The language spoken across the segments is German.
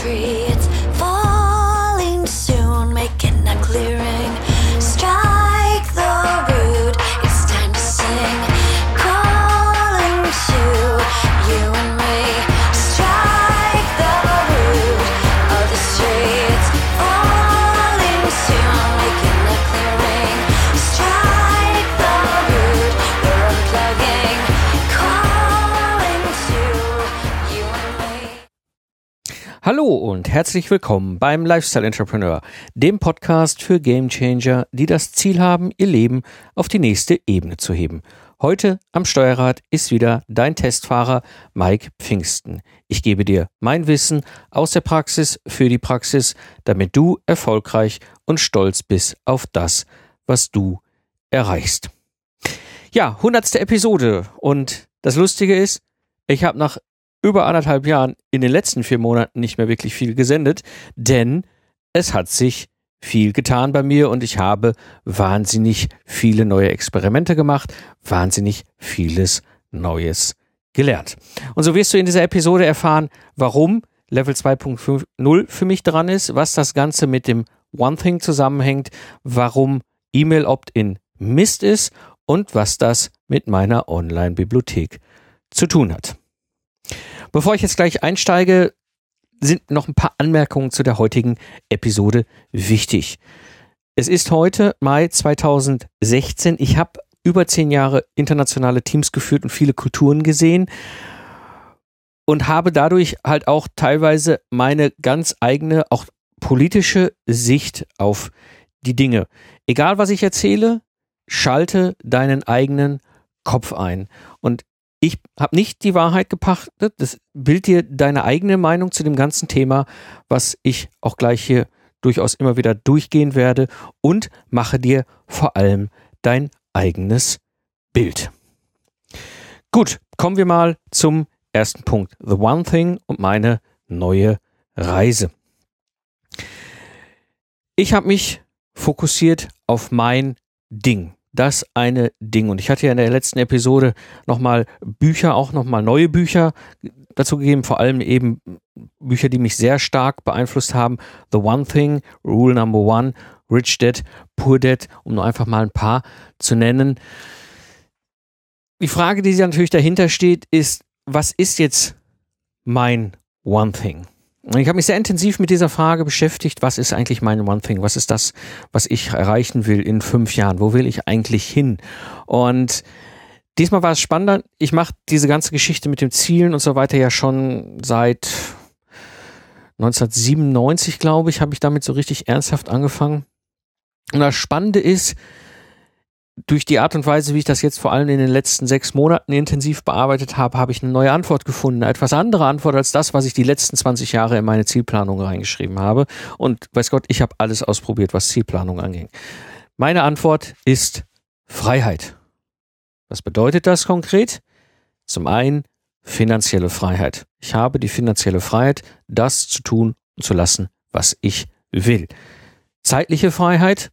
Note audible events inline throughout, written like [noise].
tree. Hallo und herzlich willkommen beim Lifestyle Entrepreneur, dem Podcast für Gamechanger, die das Ziel haben, ihr Leben auf die nächste Ebene zu heben. Heute am Steuerrad ist wieder dein Testfahrer Mike Pfingsten. Ich gebe dir mein Wissen aus der Praxis für die Praxis, damit du erfolgreich und stolz bist auf das, was du erreichst. Ja, hundertste Episode und das Lustige ist, ich habe nach über anderthalb Jahren in den letzten vier Monaten nicht mehr wirklich viel gesendet, denn es hat sich viel getan bei mir und ich habe wahnsinnig viele neue Experimente gemacht, wahnsinnig vieles Neues gelernt. Und so wirst du in dieser Episode erfahren, warum Level 2.0 für mich dran ist, was das Ganze mit dem One Thing zusammenhängt, warum E-Mail Opt-in Mist ist und was das mit meiner Online-Bibliothek zu tun hat. Bevor ich jetzt gleich einsteige, sind noch ein paar Anmerkungen zu der heutigen Episode wichtig. Es ist heute Mai 2016. Ich habe über zehn Jahre internationale Teams geführt und viele Kulturen gesehen und habe dadurch halt auch teilweise meine ganz eigene, auch politische Sicht auf die Dinge. Egal was ich erzähle, schalte deinen eigenen Kopf ein. Und ich habe nicht die Wahrheit gepachtet. Das bild dir deine eigene Meinung zu dem ganzen Thema, was ich auch gleich hier durchaus immer wieder durchgehen werde und mache dir vor allem dein eigenes Bild. Gut, kommen wir mal zum ersten Punkt. The One Thing und meine neue Reise. Ich habe mich fokussiert auf mein Ding das eine Ding. Und ich hatte ja in der letzten Episode nochmal Bücher, auch nochmal neue Bücher dazu gegeben, vor allem eben Bücher, die mich sehr stark beeinflusst haben. The One Thing, Rule Number One, Rich Dad, Poor Dad, um nur einfach mal ein paar zu nennen. Die Frage, die natürlich dahinter steht, ist, was ist jetzt mein One Thing? Ich habe mich sehr intensiv mit dieser Frage beschäftigt, was ist eigentlich mein One Thing? Was ist das, was ich erreichen will in fünf Jahren? Wo will ich eigentlich hin? Und diesmal war es spannender. Ich mache diese ganze Geschichte mit den Zielen und so weiter ja schon seit 1997, glaube ich, habe ich damit so richtig ernsthaft angefangen. Und das Spannende ist, durch die Art und Weise, wie ich das jetzt vor allem in den letzten sechs Monaten intensiv bearbeitet habe, habe ich eine neue Antwort gefunden. Eine etwas andere Antwort als das, was ich die letzten 20 Jahre in meine Zielplanung reingeschrieben habe. Und weiß Gott, ich habe alles ausprobiert, was Zielplanung anging. Meine Antwort ist Freiheit. Was bedeutet das konkret? Zum einen finanzielle Freiheit. Ich habe die finanzielle Freiheit, das zu tun und zu lassen, was ich will. Zeitliche Freiheit.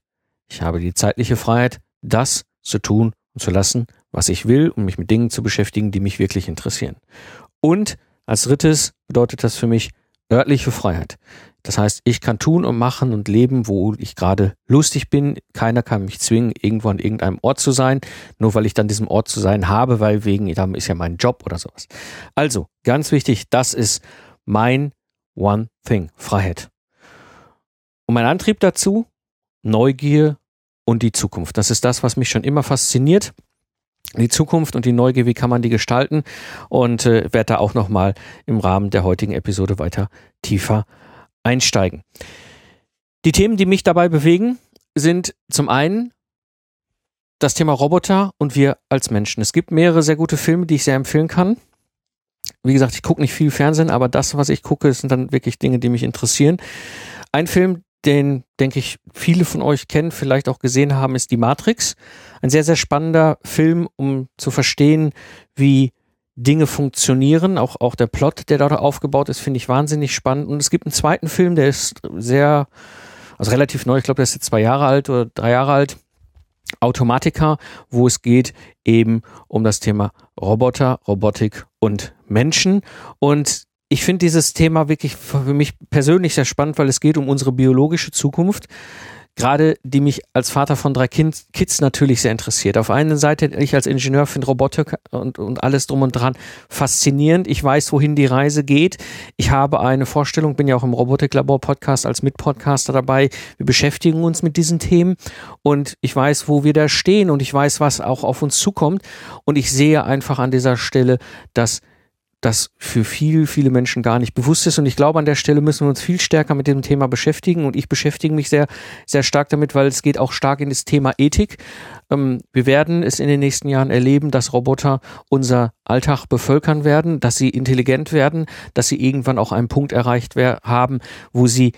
Ich habe die zeitliche Freiheit, das zu tun und zu lassen, was ich will, um mich mit Dingen zu beschäftigen, die mich wirklich interessieren. Und als drittes bedeutet das für mich örtliche Freiheit. Das heißt, ich kann tun und machen und leben, wo ich gerade lustig bin. Keiner kann mich zwingen, irgendwo an irgendeinem Ort zu sein, nur weil ich dann diesem Ort zu sein habe, weil wegen, da ist ja mein Job oder sowas. Also, ganz wichtig, das ist mein One Thing, Freiheit. Und mein Antrieb dazu, Neugier und die Zukunft. Das ist das, was mich schon immer fasziniert. Die Zukunft und die Neugier, wie kann man die gestalten? Und äh, werde da auch nochmal im Rahmen der heutigen Episode weiter tiefer einsteigen. Die Themen, die mich dabei bewegen, sind zum einen das Thema Roboter und wir als Menschen. Es gibt mehrere sehr gute Filme, die ich sehr empfehlen kann. Wie gesagt, ich gucke nicht viel Fernsehen, aber das, was ich gucke, sind dann wirklich Dinge, die mich interessieren. Ein Film, den, denke ich, viele von euch kennen, vielleicht auch gesehen haben, ist Die Matrix. Ein sehr, sehr spannender Film, um zu verstehen, wie Dinge funktionieren. Auch, auch der Plot, der dort aufgebaut ist, finde ich wahnsinnig spannend. Und es gibt einen zweiten Film, der ist sehr, also relativ neu, ich glaube, der ist jetzt zwei Jahre alt oder drei Jahre alt. Automatika, wo es geht eben um das Thema Roboter, Robotik und Menschen. Und ich finde dieses Thema wirklich für mich persönlich sehr spannend, weil es geht um unsere biologische Zukunft gerade die mich als Vater von drei kind, Kids natürlich sehr interessiert. Auf einer Seite, ich als Ingenieur finde Robotik und, und alles drum und dran faszinierend. Ich weiß, wohin die Reise geht. Ich habe eine Vorstellung, bin ja auch im Robotiklabor-Podcast als Mitpodcaster dabei. Wir beschäftigen uns mit diesen Themen und ich weiß, wo wir da stehen und ich weiß, was auch auf uns zukommt. Und ich sehe einfach an dieser Stelle, dass das für viel, viele Menschen gar nicht bewusst ist. Und ich glaube, an der Stelle müssen wir uns viel stärker mit dem Thema beschäftigen. Und ich beschäftige mich sehr, sehr stark damit, weil es geht auch stark in das Thema Ethik. Ähm, wir werden es in den nächsten Jahren erleben, dass Roboter unser Alltag bevölkern werden, dass sie intelligent werden, dass sie irgendwann auch einen Punkt erreicht haben, wo sie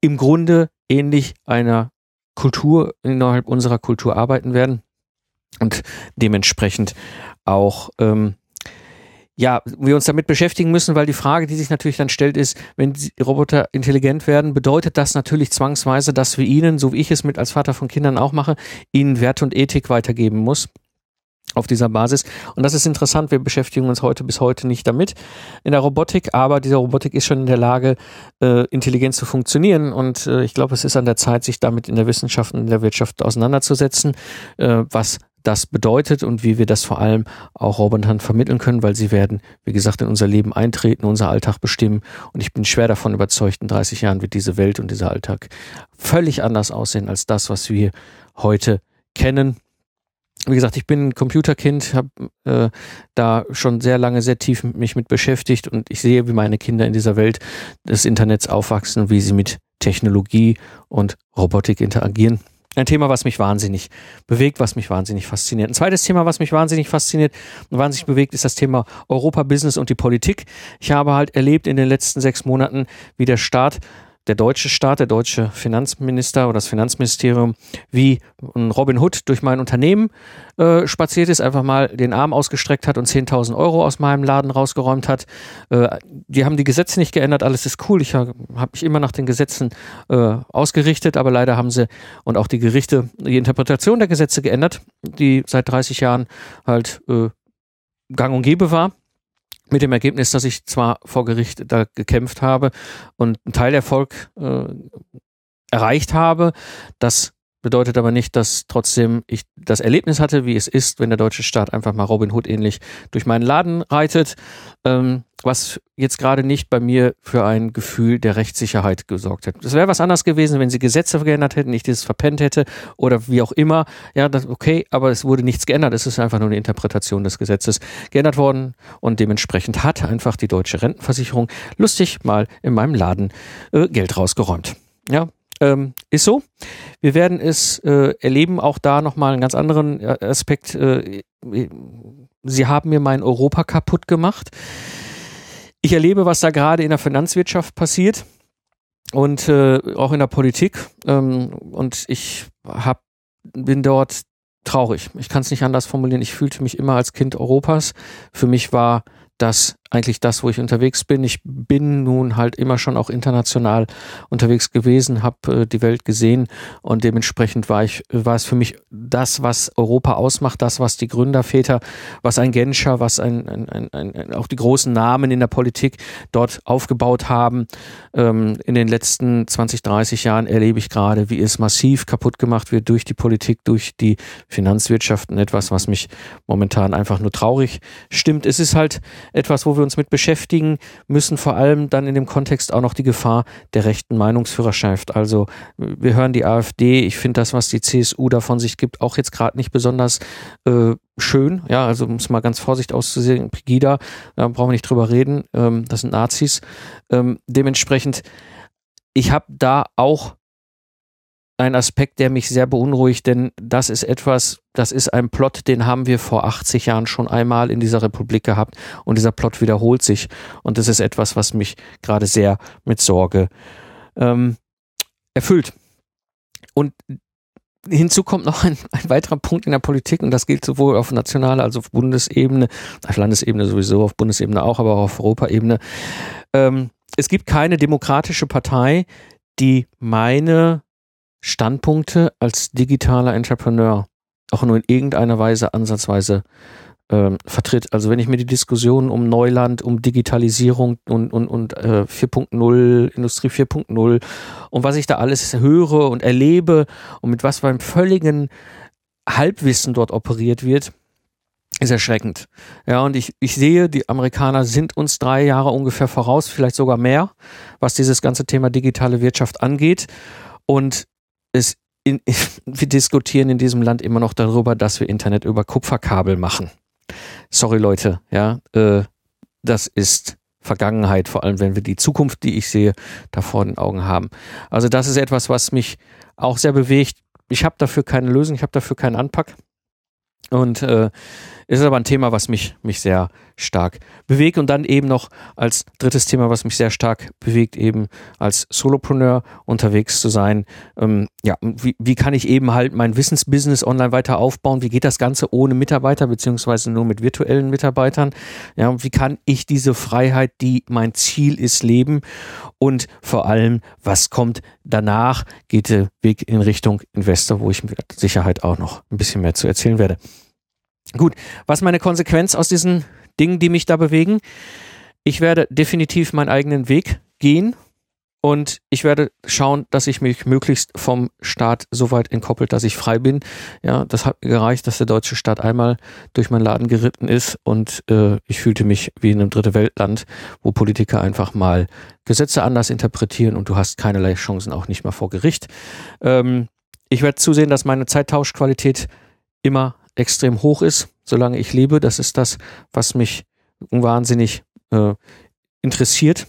im Grunde ähnlich einer Kultur innerhalb unserer Kultur arbeiten werden und dementsprechend auch ähm, ja, wir uns damit beschäftigen müssen, weil die Frage, die sich natürlich dann stellt, ist, wenn die Roboter intelligent werden, bedeutet das natürlich zwangsweise, dass wir ihnen, so wie ich es mit als Vater von Kindern auch mache, ihnen Werte und Ethik weitergeben muss auf dieser Basis. Und das ist interessant. Wir beschäftigen uns heute bis heute nicht damit in der Robotik, aber diese Robotik ist schon in der Lage, äh, intelligent zu funktionieren. Und äh, ich glaube, es ist an der Zeit, sich damit in der Wissenschaft und in der Wirtschaft auseinanderzusetzen, äh, was das bedeutet und wie wir das vor allem auch Robotern vermitteln können, weil sie werden, wie gesagt, in unser Leben eintreten, unser Alltag bestimmen. Und ich bin schwer davon überzeugt, in 30 Jahren wird diese Welt und dieser Alltag völlig anders aussehen als das, was wir heute kennen. Wie gesagt, ich bin ein Computerkind, habe äh, da schon sehr lange sehr tief mich mit beschäftigt und ich sehe, wie meine Kinder in dieser Welt des Internets aufwachsen, wie sie mit Technologie und Robotik interagieren. Ein Thema, was mich wahnsinnig bewegt, was mich wahnsinnig fasziniert. Ein zweites Thema, was mich wahnsinnig fasziniert und wahnsinnig bewegt, ist das Thema Europa-Business und die Politik. Ich habe halt erlebt in den letzten sechs Monaten, wie der Staat der deutsche Staat, der deutsche Finanzminister oder das Finanzministerium wie ein Robin Hood durch mein Unternehmen äh, spaziert ist, einfach mal den Arm ausgestreckt hat und 10.000 Euro aus meinem Laden rausgeräumt hat. Äh, die haben die Gesetze nicht geändert, alles ist cool. Ich habe mich immer nach den Gesetzen äh, ausgerichtet, aber leider haben sie und auch die Gerichte die Interpretation der Gesetze geändert, die seit 30 Jahren halt äh, gang und gäbe war mit dem Ergebnis, dass ich zwar vor Gericht da gekämpft habe und einen Teilerfolg äh, erreicht habe, das bedeutet aber nicht, dass trotzdem ich das Erlebnis hatte, wie es ist, wenn der deutsche Staat einfach mal Robin Hood ähnlich durch meinen Laden reitet, ähm, was jetzt gerade nicht bei mir für ein Gefühl der Rechtssicherheit gesorgt hätte. Es wäre was anderes gewesen, wenn sie Gesetze geändert hätten, ich das verpennt hätte oder wie auch immer. Ja, das okay, aber es wurde nichts geändert. Es ist einfach nur eine Interpretation des Gesetzes geändert worden und dementsprechend hat einfach die deutsche Rentenversicherung lustig mal in meinem Laden äh, Geld rausgeräumt. Ja, ähm, ist so. Wir werden es äh, erleben, auch da nochmal einen ganz anderen äh, Aspekt. Äh, sie haben mir mein Europa kaputt gemacht. Ich erlebe, was da gerade in der Finanzwirtschaft passiert und äh, auch in der Politik. Ähm, und ich hab, bin dort traurig. Ich kann es nicht anders formulieren. Ich fühlte mich immer als Kind Europas. Für mich war das eigentlich das, wo ich unterwegs bin. Ich bin nun halt immer schon auch international unterwegs gewesen, habe äh, die Welt gesehen und dementsprechend war ich war es für mich das, was Europa ausmacht, das, was die Gründerväter, was ein Genscher, was ein, ein, ein, ein auch die großen Namen in der Politik dort aufgebaut haben. Ähm, in den letzten 20, 30 Jahren erlebe ich gerade, wie es massiv kaputt gemacht wird durch die Politik, durch die Finanzwirtschaft und etwas, was mich momentan einfach nur traurig stimmt. Es ist halt etwas, wo wir uns mit beschäftigen müssen, vor allem dann in dem Kontext auch noch die Gefahr der rechten Meinungsführerschaft. Also wir hören die AfD, ich finde das, was die CSU davon sich gibt, auch jetzt gerade nicht besonders äh, schön. Ja, also um es mal ganz vorsichtig auszusehen, Pegida, da brauchen wir nicht drüber reden, ähm, das sind Nazis. Ähm, dementsprechend, ich habe da auch ein Aspekt, der mich sehr beunruhigt, denn das ist etwas, das ist ein Plot, den haben wir vor 80 Jahren schon einmal in dieser Republik gehabt und dieser Plot wiederholt sich und das ist etwas, was mich gerade sehr mit Sorge ähm, erfüllt. Und Hinzu kommt noch ein, ein, weiterer Punkt in der Politik und das gilt sowohl auf nationaler als auch auf Bundesebene, auf Landesebene sowieso, auf Bundesebene auch, aber auch auf Europaebene. Ähm, es gibt keine demokratische Partei, die meine Standpunkte als digitaler Entrepreneur auch nur in irgendeiner Weise ansatzweise ähm, vertritt. Also wenn ich mir die Diskussion um Neuland, um Digitalisierung und, und, und äh, 4.0, Industrie 4.0 und was ich da alles höre und erlebe und mit was einem völligen Halbwissen dort operiert wird, ist erschreckend. Ja, und ich, ich sehe, die Amerikaner sind uns drei Jahre ungefähr voraus, vielleicht sogar mehr, was dieses ganze Thema digitale Wirtschaft angeht. Und es, in, [laughs] wir diskutieren in diesem Land immer noch darüber, dass wir Internet über Kupferkabel machen. Sorry Leute, ja, äh, das ist Vergangenheit, vor allem wenn wir die Zukunft, die ich sehe, da vor den Augen haben. Also das ist etwas, was mich auch sehr bewegt. Ich habe dafür keine Lösung, ich habe dafür keinen Anpack. Und äh, ist aber ein Thema, was mich, mich sehr stark bewegt. Und dann eben noch als drittes Thema, was mich sehr stark bewegt, eben als Solopreneur unterwegs zu sein. Ähm, ja, wie, wie kann ich eben halt mein Wissensbusiness online weiter aufbauen? Wie geht das Ganze ohne Mitarbeiter, beziehungsweise nur mit virtuellen Mitarbeitern? Ja, wie kann ich diese Freiheit, die mein Ziel ist, leben? Und vor allem, was kommt danach? Geht der Weg in Richtung Investor, wo ich mit Sicherheit auch noch ein bisschen mehr zu erzählen werde. Gut, was meine Konsequenz aus diesen Dingen, die mich da bewegen? Ich werde definitiv meinen eigenen Weg gehen und ich werde schauen, dass ich mich möglichst vom Staat so weit entkoppelt, dass ich frei bin. Ja, das hat gereicht, dass der deutsche Staat einmal durch meinen Laden geritten ist und äh, ich fühlte mich wie in einem dritte Weltland, wo Politiker einfach mal Gesetze anders interpretieren und du hast keinerlei Chancen, auch nicht mal vor Gericht. Ähm, ich werde zusehen, dass meine Zeittauschqualität immer extrem hoch ist, solange ich lebe. Das ist das, was mich wahnsinnig äh, interessiert.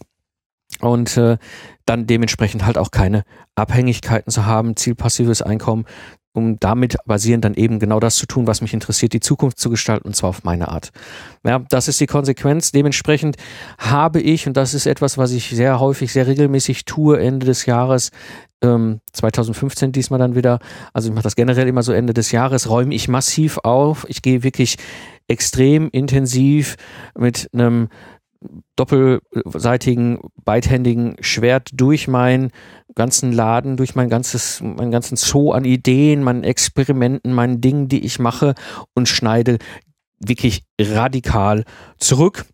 Und äh, dann dementsprechend halt auch keine Abhängigkeiten zu haben, zielpassives Einkommen, um damit basierend dann eben genau das zu tun, was mich interessiert, die Zukunft zu gestalten und zwar auf meine Art. Ja, das ist die Konsequenz. Dementsprechend habe ich, und das ist etwas, was ich sehr häufig, sehr regelmäßig tue, Ende des Jahres, ähm, 2015 diesmal dann wieder, also ich mache das generell immer so Ende des Jahres, räume ich massiv auf. Ich gehe wirklich extrem intensiv mit einem doppelseitigen, beidhändigen Schwert durch meinen ganzen Laden, durch mein ganzes, meinen ganzen Zoo an Ideen, meinen Experimenten, meinen Dingen, die ich mache und schneide wirklich radikal zurück.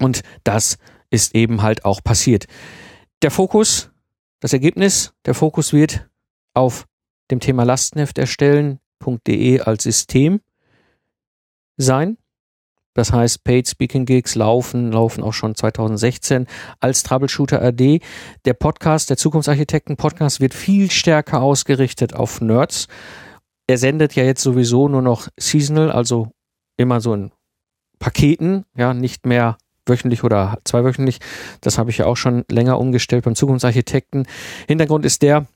Und das ist eben halt auch passiert. Der Fokus, das Ergebnis, der Fokus wird auf dem Thema Lastenheft erstellen.de als System sein. Das heißt, Paid Speaking Gigs laufen, laufen auch schon 2016 als Troubleshooter AD. Der Podcast, der Zukunftsarchitekten Podcast wird viel stärker ausgerichtet auf Nerds. Er sendet ja jetzt sowieso nur noch seasonal, also immer so in Paketen, ja, nicht mehr wöchentlich oder zweiwöchentlich. Das habe ich ja auch schon länger umgestellt beim Zukunftsarchitekten. Hintergrund ist der,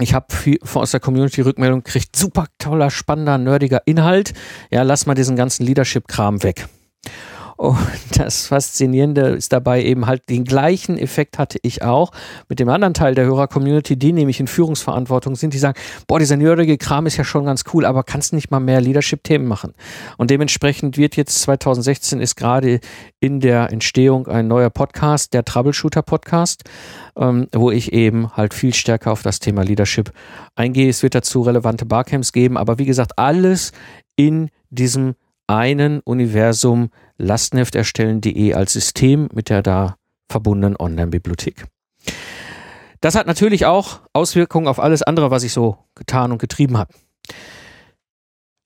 ich habe aus der Community Rückmeldung gekriegt, super toller, spannender, nerdiger Inhalt. Ja, lass mal diesen ganzen Leadership-Kram weg. Und [laughs] das Faszinierende ist dabei eben halt, den gleichen Effekt hatte ich auch mit dem anderen Teil der Hörer-Community, die nämlich in Führungsverantwortung sind, die sagen, boah, dieser nerdige Kram ist ja schon ganz cool, aber kannst nicht mal mehr Leadership-Themen machen. Und dementsprechend wird jetzt 2016 ist gerade in der Entstehung ein neuer Podcast, der Troubleshooter-Podcast, ähm, wo ich eben halt viel stärker auf das Thema Leadership eingehe. Es wird dazu relevante Barcamps geben, aber wie gesagt, alles in diesem einen Universum Lastenheft erstellen.de als System mit der da verbundenen Online-Bibliothek. Das hat natürlich auch Auswirkungen auf alles andere, was ich so getan und getrieben habe.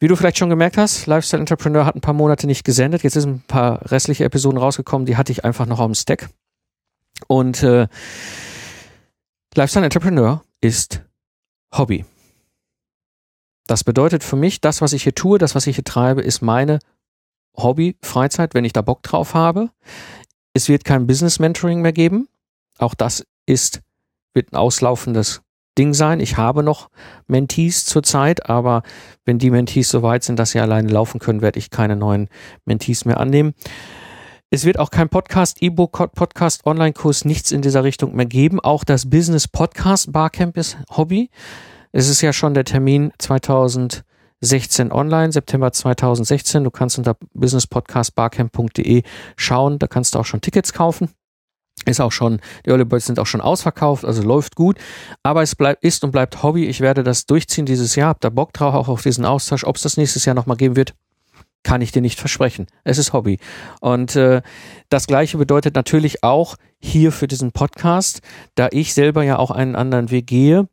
Wie du vielleicht schon gemerkt hast, Lifestyle Entrepreneur hat ein paar Monate nicht gesendet. Jetzt sind ein paar restliche Episoden rausgekommen, die hatte ich einfach noch auf dem Stack. Und äh, Lifestyle Entrepreneur ist Hobby. Das bedeutet für mich, das, was ich hier tue, das, was ich hier treibe, ist meine Hobby, Freizeit, wenn ich da Bock drauf habe. Es wird kein Business Mentoring mehr geben. Auch das ist, wird ein auslaufendes Ding sein. Ich habe noch Mentees zurzeit, aber wenn die Mentees so weit sind, dass sie alleine laufen können, werde ich keine neuen Mentees mehr annehmen. Es wird auch kein Podcast, E-Book, Podcast, Online-Kurs, nichts in dieser Richtung mehr geben. Auch das Business Podcast Barcamp ist Hobby. Es ist ja schon der Termin 2016 online, September 2016. Du kannst unter businesspodcastbarcamp.de schauen. Da kannst du auch schon Tickets kaufen. Ist auch schon, die Early Birds sind auch schon ausverkauft, also läuft gut. Aber es bleibt, ist und bleibt Hobby. Ich werde das durchziehen dieses Jahr. Hab da Bock drauf, auch auf diesen Austausch. Ob es das nächstes Jahr nochmal geben wird, kann ich dir nicht versprechen. Es ist Hobby. Und äh, das gleiche bedeutet natürlich auch hier für diesen Podcast, da ich selber ja auch einen anderen Weg gehe,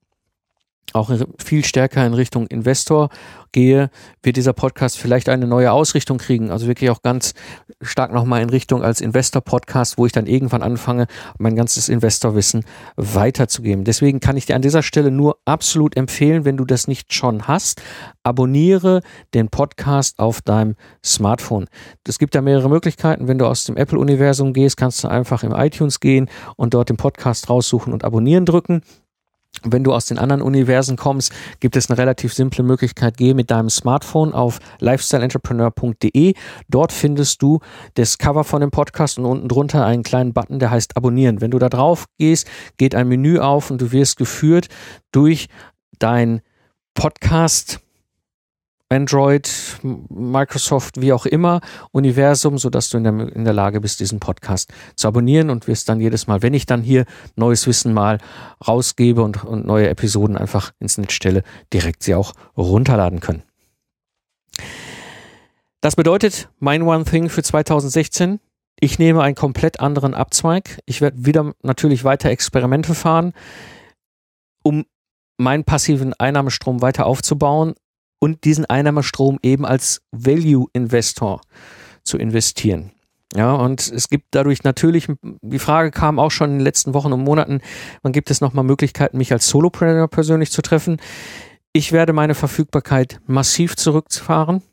auch viel stärker in Richtung Investor gehe, wird dieser Podcast vielleicht eine neue Ausrichtung kriegen. Also wirklich auch ganz stark nochmal in Richtung als Investor-Podcast, wo ich dann irgendwann anfange, mein ganzes Investorwissen weiterzugeben. Deswegen kann ich dir an dieser Stelle nur absolut empfehlen, wenn du das nicht schon hast, abonniere den Podcast auf deinem Smartphone. Es gibt da mehrere Möglichkeiten. Wenn du aus dem Apple-Universum gehst, kannst du einfach im iTunes gehen und dort den Podcast raussuchen und abonnieren drücken. Wenn du aus den anderen Universen kommst, gibt es eine relativ simple Möglichkeit. Geh mit deinem Smartphone auf lifestyleentrepreneur.de. Dort findest du das Cover von dem Podcast und unten drunter einen kleinen Button, der heißt Abonnieren. Wenn du da drauf gehst, geht ein Menü auf und du wirst geführt durch dein Podcast Android, Microsoft, wie auch immer, Universum, sodass du in der, in der Lage bist, diesen Podcast zu abonnieren und wirst dann jedes Mal, wenn ich dann hier neues Wissen mal rausgebe und, und neue Episoden einfach ins Netz stelle, direkt sie auch runterladen können. Das bedeutet, mein One Thing für 2016, ich nehme einen komplett anderen Abzweig. Ich werde wieder natürlich weiter Experimente fahren, um meinen passiven Einnahmestrom weiter aufzubauen, und diesen Einnahmestrom eben als Value Investor zu investieren. Ja, und es gibt dadurch natürlich, die Frage kam auch schon in den letzten Wochen und Monaten, wann gibt es nochmal Möglichkeiten, mich als Solopreneur persönlich zu treffen? Ich werde meine Verfügbarkeit massiv zurückfahren.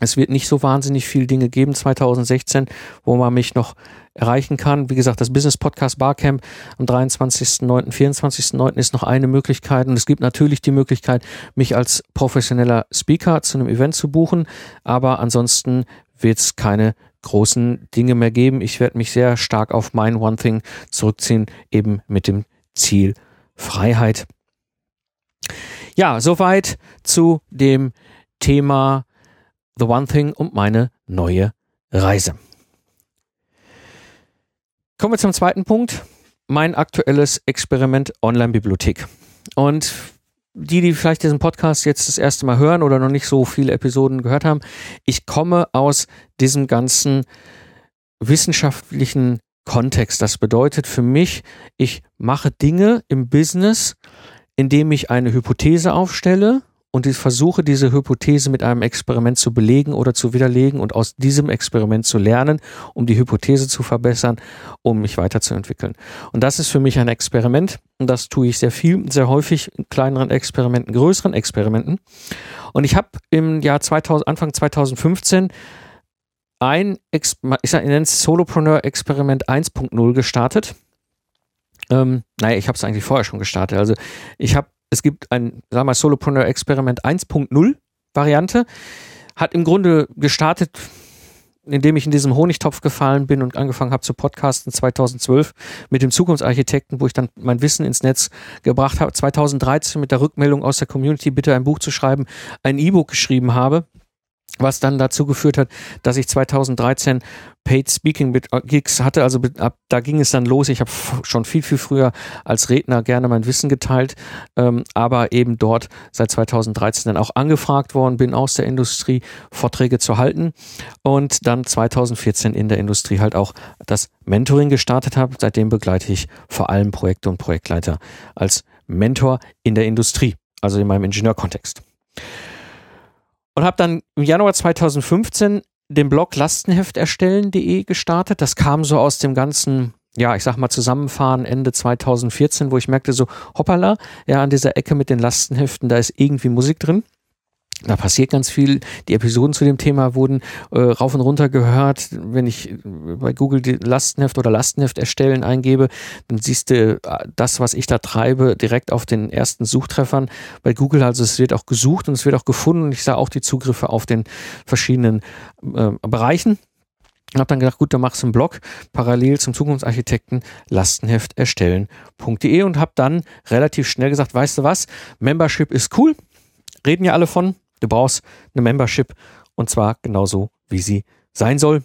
Es wird nicht so wahnsinnig viel Dinge geben 2016, wo man mich noch erreichen kann. Wie gesagt, das Business Podcast Barcamp am 23.09., 24.09. ist noch eine Möglichkeit. Und es gibt natürlich die Möglichkeit, mich als professioneller Speaker zu einem Event zu buchen. Aber ansonsten wird es keine großen Dinge mehr geben. Ich werde mich sehr stark auf mein One Thing zurückziehen, eben mit dem Ziel Freiheit. Ja, soweit zu dem Thema The One Thing und meine neue Reise. Kommen wir zum zweiten Punkt. Mein aktuelles Experiment Online-Bibliothek. Und die, die vielleicht diesen Podcast jetzt das erste Mal hören oder noch nicht so viele Episoden gehört haben, ich komme aus diesem ganzen wissenschaftlichen Kontext. Das bedeutet für mich, ich mache Dinge im Business, indem ich eine Hypothese aufstelle und ich versuche diese Hypothese mit einem Experiment zu belegen oder zu widerlegen und aus diesem Experiment zu lernen, um die Hypothese zu verbessern, um mich weiterzuentwickeln. Und das ist für mich ein Experiment und das tue ich sehr viel, sehr häufig in kleineren Experimenten, größeren Experimenten. Und ich habe im Jahr 2000, Anfang 2015 ein, ich, nenne es Solopreneur-Experiment 1.0 gestartet. Ähm, naja, ich habe es eigentlich vorher schon gestartet. Also ich habe es gibt ein, sagen wir mal, Solopreneur Experiment 1.0 Variante. Hat im Grunde gestartet, indem ich in diesem Honigtopf gefallen bin und angefangen habe zu podcasten 2012 mit dem Zukunftsarchitekten, wo ich dann mein Wissen ins Netz gebracht habe. 2013 mit der Rückmeldung aus der Community, bitte ein Buch zu schreiben, ein E-Book geschrieben habe was dann dazu geführt hat, dass ich 2013 Paid Speaking äh, Gigs hatte. Also ab, da ging es dann los. Ich habe schon viel, viel früher als Redner gerne mein Wissen geteilt, ähm, aber eben dort seit 2013 dann auch angefragt worden bin, aus der Industrie Vorträge zu halten und dann 2014 in der Industrie halt auch das Mentoring gestartet habe. Seitdem begleite ich vor allem Projekte und Projektleiter als Mentor in der Industrie, also in meinem Ingenieurkontext und habe dann im Januar 2015 den Blog lastenhefterstellen.de gestartet. Das kam so aus dem ganzen, ja, ich sag mal Zusammenfahren Ende 2014, wo ich merkte so, hoppala, ja, an dieser Ecke mit den Lastenheften, da ist irgendwie Musik drin. Da passiert ganz viel. Die Episoden zu dem Thema wurden äh, rauf und runter gehört. Wenn ich bei Google Lastenheft oder Lastenheft erstellen eingebe, dann siehst du äh, das, was ich da treibe, direkt auf den ersten Suchtreffern bei Google. Also es wird auch gesucht und es wird auch gefunden. Und ich sah auch die Zugriffe auf den verschiedenen äh, Bereichen. Und habe dann gedacht, gut, dann machst du einen Blog parallel zum Zukunftsarchitekten Lastenheft erstellen.de und habe dann relativ schnell gesagt, weißt du was, Membership ist cool, reden ja alle von, Du brauchst eine Membership und zwar genauso, wie sie sein soll.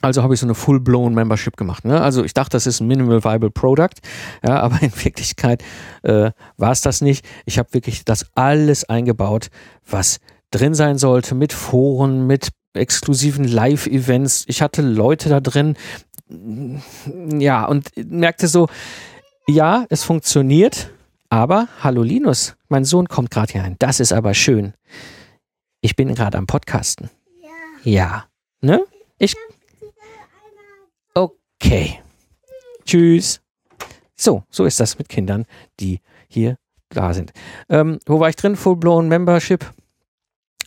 Also habe ich so eine full-blown Membership gemacht. Ne? Also ich dachte, das ist ein Minimal Viable Product, ja, [laughs] aber in Wirklichkeit äh, war es das nicht. Ich habe wirklich das alles eingebaut, was drin sein sollte, mit Foren, mit exklusiven Live-Events. Ich hatte Leute da drin, ja, und merkte so, ja, es funktioniert, aber hallo Linus, mein Sohn kommt gerade hier ein. Das ist aber schön. Ich bin gerade am Podcasten. Ja. Ja. Ne? Ich. Okay. Tschüss. So, so ist das mit Kindern, die hier da sind. Ähm, wo war ich drin? Full-blown Membership.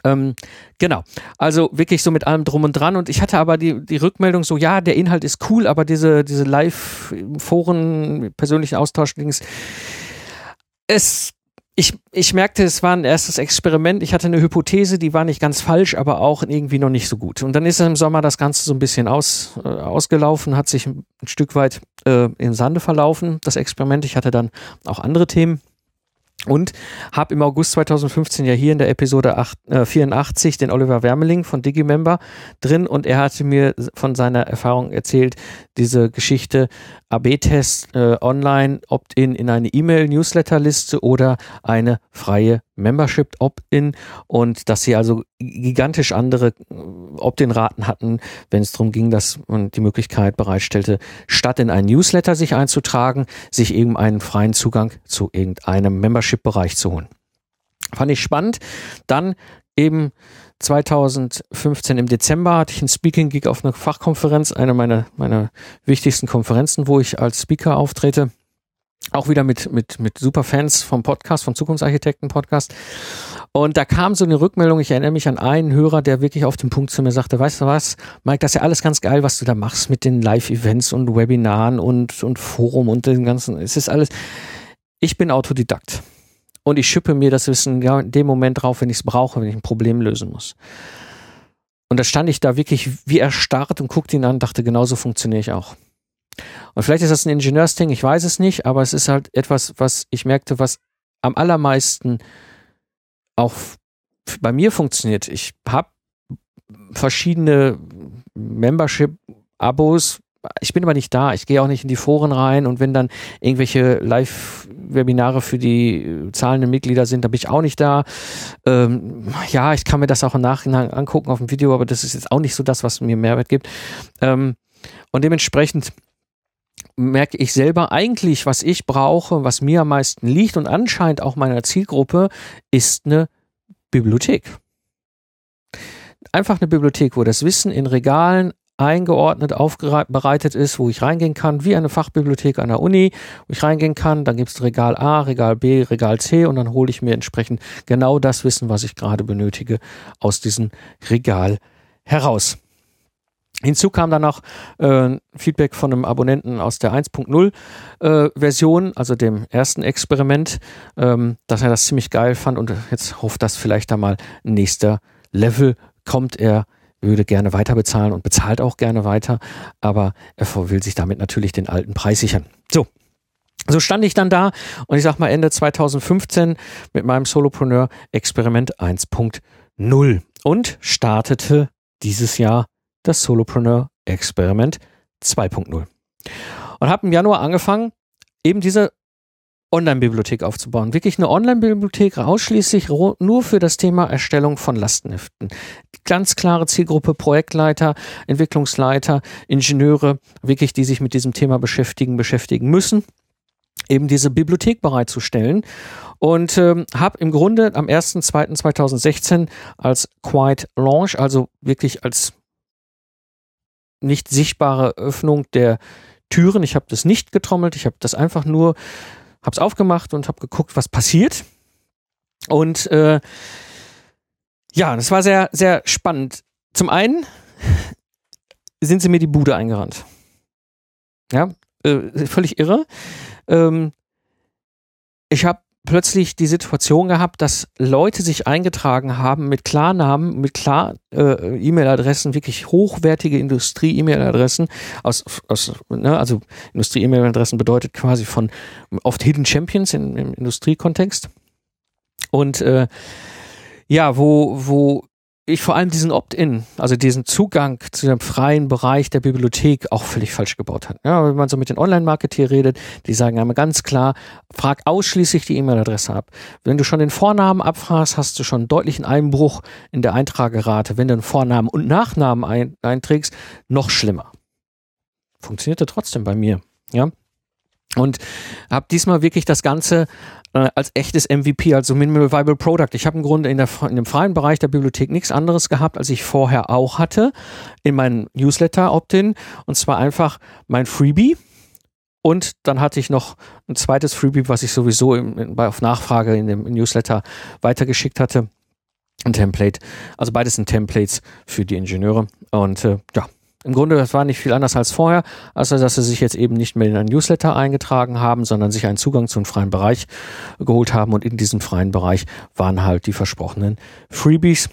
Ähm, genau. Also wirklich so mit allem drum und dran. Und ich hatte aber die, die Rückmeldung so, ja, der Inhalt ist cool, aber diese, diese Live-Foren, persönlichen Austausch-Dings, es ich, ich merkte, es war ein erstes Experiment. Ich hatte eine Hypothese, die war nicht ganz falsch, aber auch irgendwie noch nicht so gut. Und dann ist im Sommer das Ganze so ein bisschen aus, äh, ausgelaufen, hat sich ein, Stück weit äh, im Sande verlaufen, das Experiment. Ich hatte dann auch andere Themen. Und habe im August 2015 ja hier in der Episode 8, äh, 84 den Oliver Wermeling von Digimember drin und er hatte mir von seiner Erfahrung erzählt, diese Geschichte AB-Test äh, online, Opt-in in eine E-Mail-Newsletter-Liste oder eine freie Membership Opt-in und dass sie also gigantisch andere äh, Opt-in-Raten hatten, wenn es darum ging, dass man die Möglichkeit bereitstellte, statt in einen Newsletter sich einzutragen, sich eben einen freien Zugang zu irgendeinem Membership-Bereich zu holen. Fand ich spannend. Dann eben 2015 im Dezember hatte ich einen Speaking-Gig auf einer Fachkonferenz, eine meiner, meiner wichtigsten Konferenzen, wo ich als Speaker auftrete. Auch wieder mit, mit, mit Superfans vom Podcast, vom Zukunftsarchitekten-Podcast. Und da kam so eine Rückmeldung, ich erinnere mich an einen Hörer, der wirklich auf den Punkt zu mir sagte, weißt du was, Mike, das ist ja alles ganz geil, was du da machst mit den Live-Events und Webinaren und, und Forum und den ganzen, es ist alles, ich bin Autodidakt. Und ich schippe mir das Wissen in dem Moment drauf, wenn ich es brauche, wenn ich ein Problem lösen muss. Und da stand ich da wirklich wie erstarrt und guckte ihn an und dachte, genauso funktioniere ich auch. Und vielleicht ist das ein Ingenieursding, ich weiß es nicht, aber es ist halt etwas, was ich merkte, was am allermeisten auch bei mir funktioniert. Ich habe verschiedene Membership-Abos. Ich bin aber nicht da. Ich gehe auch nicht in die Foren rein. Und wenn dann irgendwelche Live-Webinare für die zahlenden Mitglieder sind, dann bin ich auch nicht da. Ähm, ja, ich kann mir das auch im Nachhinein angucken auf dem Video, aber das ist jetzt auch nicht so das, was mir Mehrwert gibt. Ähm, und dementsprechend merke ich selber eigentlich, was ich brauche, was mir am meisten liegt und anscheinend auch meiner Zielgruppe, ist eine Bibliothek. Einfach eine Bibliothek, wo das Wissen in Regalen eingeordnet, aufbereitet ist, wo ich reingehen kann, wie eine Fachbibliothek an der Uni, wo ich reingehen kann, dann gibt es Regal A, Regal B, Regal C und dann hole ich mir entsprechend genau das Wissen, was ich gerade benötige, aus diesem Regal heraus. Hinzu kam dann noch äh, Feedback von einem Abonnenten aus der 1.0 äh, Version, also dem ersten Experiment, ähm, dass er das ziemlich geil fand und jetzt hofft, dass vielleicht da mal nächster Level kommt. Er würde gerne weiter bezahlen und bezahlt auch gerne weiter, aber er will sich damit natürlich den alten Preis sichern. So. So stand ich dann da und ich sag mal Ende 2015 mit meinem Solopreneur Experiment 1.0 und startete dieses Jahr das Solopreneur Experiment 2.0. Und habe im Januar angefangen, eben diese Online-Bibliothek aufzubauen. Wirklich eine Online-Bibliothek ausschließlich nur für das Thema Erstellung von Lastenheften. Ganz klare Zielgruppe Projektleiter, Entwicklungsleiter, Ingenieure, wirklich, die sich mit diesem Thema beschäftigen, beschäftigen müssen eben diese Bibliothek bereitzustellen und ähm, habe im Grunde am 1.2.2016 als Quiet Launch, also wirklich als nicht sichtbare Öffnung der Türen. Ich habe das nicht getrommelt, ich habe das einfach nur, habe es aufgemacht und habe geguckt, was passiert. Und äh, ja, das war sehr, sehr spannend. Zum einen sind sie mir die Bude eingerannt. Ja, äh, völlig irre. Ähm, ich habe plötzlich die Situation gehabt, dass Leute sich eingetragen haben mit Klarnamen, mit klar äh, E-Mail-Adressen, wirklich hochwertige Industrie-E-Mail-Adressen aus, aus ne, also Industrie-E-Mail-Adressen bedeutet quasi von oft Hidden Champions in, im Industriekontext. Und äh, ja, wo wo ich vor allem diesen Opt-in, also diesen Zugang zu dem freien Bereich der Bibliothek auch völlig falsch gebaut hat. Ja, wenn man so mit den Online-Marketeer redet, die sagen einmal ganz klar, frag ausschließlich die E-Mail-Adresse ab. Wenn du schon den Vornamen abfragst, hast du schon einen deutlichen Einbruch in der Eintragerate. Wenn du einen Vornamen und Nachnamen ein, einträgst, noch schlimmer. Funktionierte trotzdem bei mir. Ja. Und habe diesmal wirklich das Ganze äh, als echtes MVP, also Minimal Viable Product. Ich habe im Grunde in, der, in dem freien Bereich der Bibliothek nichts anderes gehabt, als ich vorher auch hatte in meinem Newsletter Opt-in. Und zwar einfach mein Freebie. Und dann hatte ich noch ein zweites Freebie, was ich sowieso im, in, auf Nachfrage in dem Newsletter weitergeschickt hatte. Ein Template. Also beides sind Templates für die Ingenieure. Und äh, ja, im Grunde, das war nicht viel anders als vorher, außer dass sie sich jetzt eben nicht mehr in ein Newsletter eingetragen haben, sondern sich einen Zugang zu einem freien Bereich geholt haben und in diesem freien Bereich waren halt die versprochenen Freebies.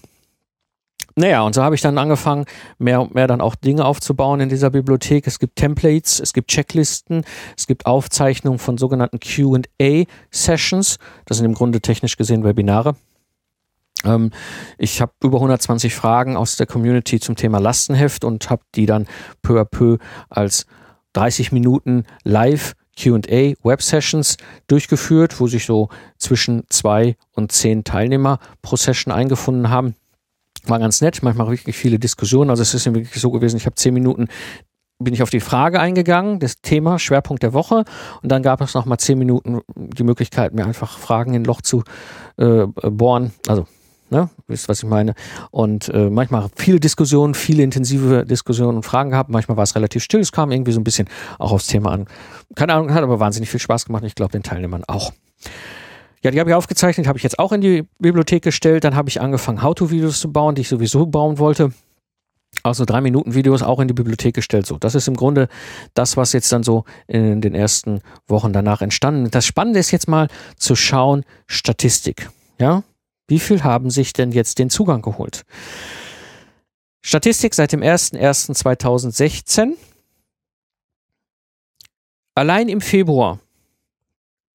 Naja, und so habe ich dann angefangen, mehr und mehr dann auch Dinge aufzubauen in dieser Bibliothek. Es gibt Templates, es gibt Checklisten, es gibt Aufzeichnungen von sogenannten QA-Sessions. Das sind im Grunde technisch gesehen Webinare. Ähm, ich habe über 120 Fragen aus der Community zum Thema Lastenheft und habe die dann peu à peu als 30 Minuten live QA Web Sessions durchgeführt, wo sich so zwischen zwei und zehn Teilnehmer pro Session eingefunden haben. War ganz nett, manchmal wirklich viele Diskussionen. Also es ist wirklich so gewesen, ich habe zehn Minuten bin ich auf die Frage eingegangen, das Thema, Schwerpunkt der Woche. Und dann gab es noch mal zehn Minuten die Möglichkeit, mir einfach Fragen in Loch zu äh, bohren. Also Ne? Wisst, was ich meine? Und äh, manchmal viele Diskussionen, viele intensive Diskussionen und Fragen gehabt. Manchmal war es relativ still. Es kam irgendwie so ein bisschen auch aufs Thema an. Keine Ahnung, hat aber wahnsinnig viel Spaß gemacht. Ich glaube, den Teilnehmern auch. Ja, die habe ich aufgezeichnet, habe ich jetzt auch in die Bibliothek gestellt. Dann habe ich angefangen, How-to-Videos zu bauen, die ich sowieso bauen wollte. Also drei Minuten Videos auch in die Bibliothek gestellt. So, das ist im Grunde das, was jetzt dann so in den ersten Wochen danach entstanden. Das Spannende ist jetzt mal zu schauen, Statistik. Ja, wie viel haben sich denn jetzt den Zugang geholt? Statistik seit dem 01.01.2016. Allein im Februar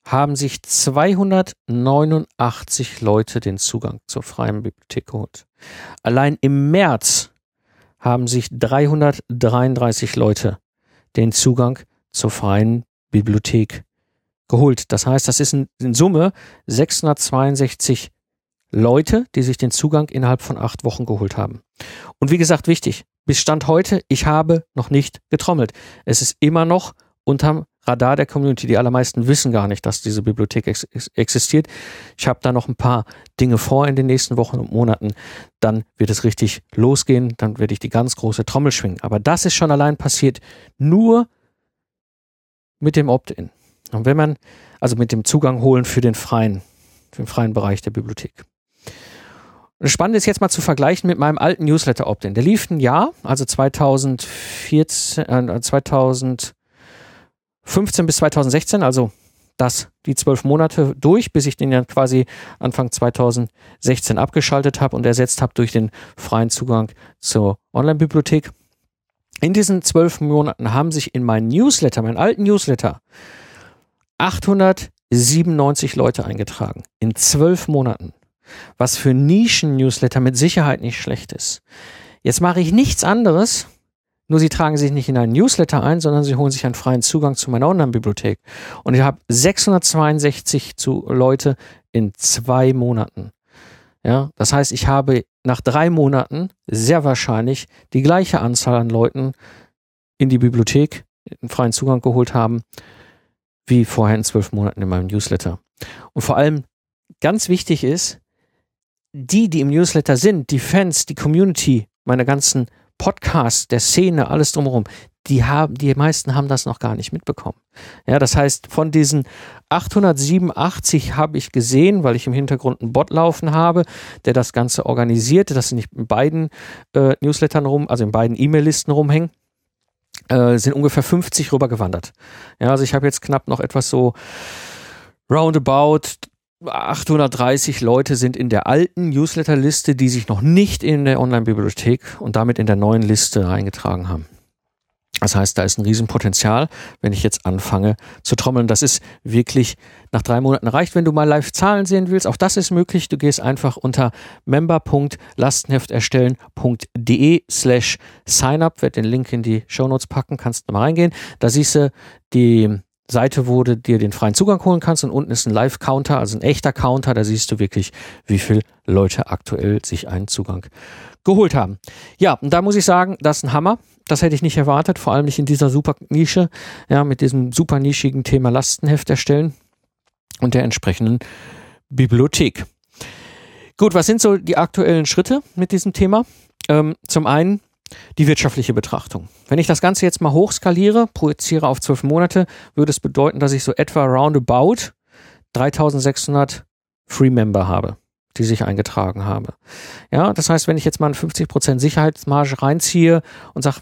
haben sich 289 Leute den Zugang zur freien Bibliothek geholt. Allein im März haben sich 333 Leute den Zugang zur freien Bibliothek geholt. Das heißt, das ist in, Summe 662 Leute, die sich den Zugang innerhalb von acht Wochen geholt haben. Und wie gesagt, wichtig, bis Stand heute, ich habe noch nicht getrommelt. Es ist immer noch unterm Radar der Community. Die allermeisten wissen gar nicht, dass diese Bibliothek ex existiert. Ich habe da noch ein paar Dinge vor in den nächsten Wochen und Monaten. Dann wird es richtig losgehen. Dann werde ich die ganz große Trommel schwingen. Aber das ist schon allein passiert nur mit dem Opt-in. Und wenn man, also mit dem Zugang holen für den freien, für den freien Bereich der Bibliothek. Das Spannende ist jetzt mal zu vergleichen mit meinem alten Newsletter Opt-in. Der lief ein Jahr, also 2014, äh, 2015 bis 2016, also das, die zwölf Monate durch, bis ich den dann quasi Anfang 2016 abgeschaltet habe und ersetzt habe durch den freien Zugang zur Online-Bibliothek. In diesen zwölf Monaten haben sich in meinen Newsletter, meinen alten Newsletter, 897 Leute eingetragen. In zwölf Monaten was für Nischen-Newsletter mit Sicherheit nicht schlecht ist. Jetzt mache ich nichts anderes, nur sie tragen sich nicht in einen Newsletter ein, sondern sie holen sich einen freien Zugang zu meiner Online-Bibliothek. Und ich habe 662 zu Leute in zwei Monaten. Ja, das heißt, ich habe nach drei Monaten sehr wahrscheinlich die gleiche Anzahl an Leuten in die Bibliothek einen freien Zugang geholt haben, wie vorher in zwölf Monaten in meinem Newsletter. Und vor allem ganz wichtig ist, die, die im Newsletter sind, die Fans, die Community, meine ganzen Podcasts, der Szene, alles drumherum, die haben, die meisten haben das noch gar nicht mitbekommen. Ja, das heißt, von diesen 887 habe ich gesehen, weil ich im Hintergrund einen Bot laufen habe, der das Ganze organisiert, dass sie nicht in beiden äh, Newslettern rum, also in beiden E-Mail-Listen rumhängen, äh, sind ungefähr 50 rübergewandert. Ja, also ich habe jetzt knapp noch etwas so roundabout 830 Leute sind in der alten Newsletterliste, die sich noch nicht in der Online-Bibliothek und damit in der neuen Liste eingetragen haben. Das heißt, da ist ein Riesenpotenzial, wenn ich jetzt anfange zu trommeln. Das ist wirklich nach drei Monaten erreicht. Wenn du mal live Zahlen sehen willst, auch das ist möglich. Du gehst einfach unter member.lastenhefterstellen.de slash signup. Werde den Link in die Shownotes packen, kannst du mal reingehen. Da siehst du die Seite, wo du dir den freien Zugang holen kannst und unten ist ein Live-Counter, also ein echter Counter. Da siehst du wirklich, wie viele Leute aktuell sich einen Zugang geholt haben. Ja, und da muss ich sagen, das ist ein Hammer. Das hätte ich nicht erwartet, vor allem nicht in dieser super Nische, ja, mit diesem super nischigen Thema Lastenheft erstellen und der entsprechenden Bibliothek. Gut, was sind so die aktuellen Schritte mit diesem Thema? Ähm, zum einen die wirtschaftliche Betrachtung. Wenn ich das Ganze jetzt mal hochskaliere, projiziere auf zwölf Monate, würde es bedeuten, dass ich so etwa roundabout 3600 Free Member habe die sich eingetragen habe. Ja, das heißt, wenn ich jetzt mal eine 50% Sicherheitsmarge reinziehe und sage,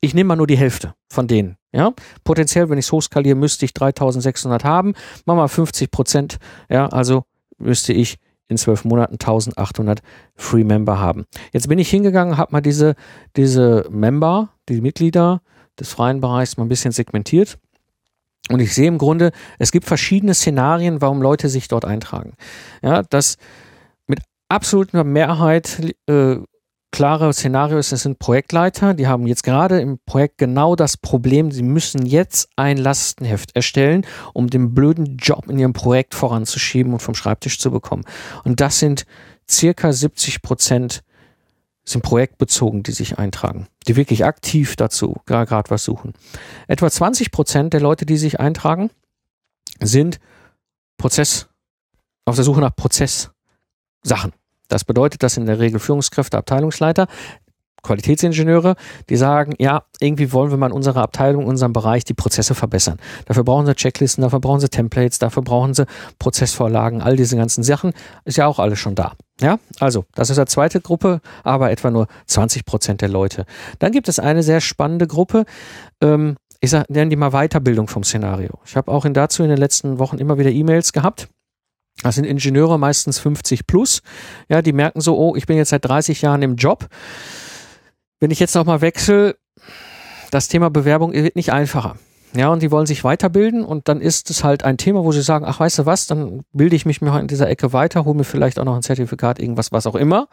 ich nehme mal nur die Hälfte von denen. Ja, potenziell, wenn ich es hochskaliere, müsste ich 3600 haben. Mach mal 50 Prozent. Ja, also müsste ich in zwölf Monaten 1800 Free Member haben. Jetzt bin ich hingegangen, habe mal diese, diese Member, die Mitglieder des freien Bereichs mal ein bisschen segmentiert und ich sehe im Grunde, es gibt verschiedene Szenarien, warum Leute sich dort eintragen. Ja, das mit absoluter Mehrheit äh, klare Szenarios, es sind Projektleiter, die haben jetzt gerade im Projekt genau das Problem, sie müssen jetzt ein Lastenheft erstellen, um den blöden Job in ihrem Projekt voranzuschieben und vom Schreibtisch zu bekommen. Und das sind circa 70 Prozent sind projektbezogen, die sich eintragen, die wirklich aktiv dazu gerade was suchen. Etwa 20 Prozent der Leute, die sich eintragen, sind Prozess, auf der Suche nach Prozesssachen. Das bedeutet, dass in der Regel Führungskräfte, Abteilungsleiter Qualitätsingenieure, die sagen, ja, irgendwie wollen wir mal in unserer Abteilung, in unserem Bereich die Prozesse verbessern. Dafür brauchen sie Checklisten, dafür brauchen sie Templates, dafür brauchen sie Prozessvorlagen, all diese ganzen Sachen, ist ja auch alles schon da. Ja, also, das ist eine zweite Gruppe, aber etwa nur 20 Prozent der Leute. Dann gibt es eine sehr spannende Gruppe, ähm, ich sag, nenne die mal Weiterbildung vom Szenario. Ich habe auch in dazu in den letzten Wochen immer wieder E-Mails gehabt. Das sind Ingenieure meistens 50 plus. Ja, die merken so, oh, ich bin jetzt seit 30 Jahren im Job wenn ich jetzt nochmal wechsle, das Thema Bewerbung wird nicht einfacher. Ja, und die wollen sich weiterbilden und dann ist es halt ein Thema, wo sie sagen, ach, weißt du was, dann bilde ich mich mir in dieser Ecke weiter, hole mir vielleicht auch noch ein Zertifikat, irgendwas, was auch immer.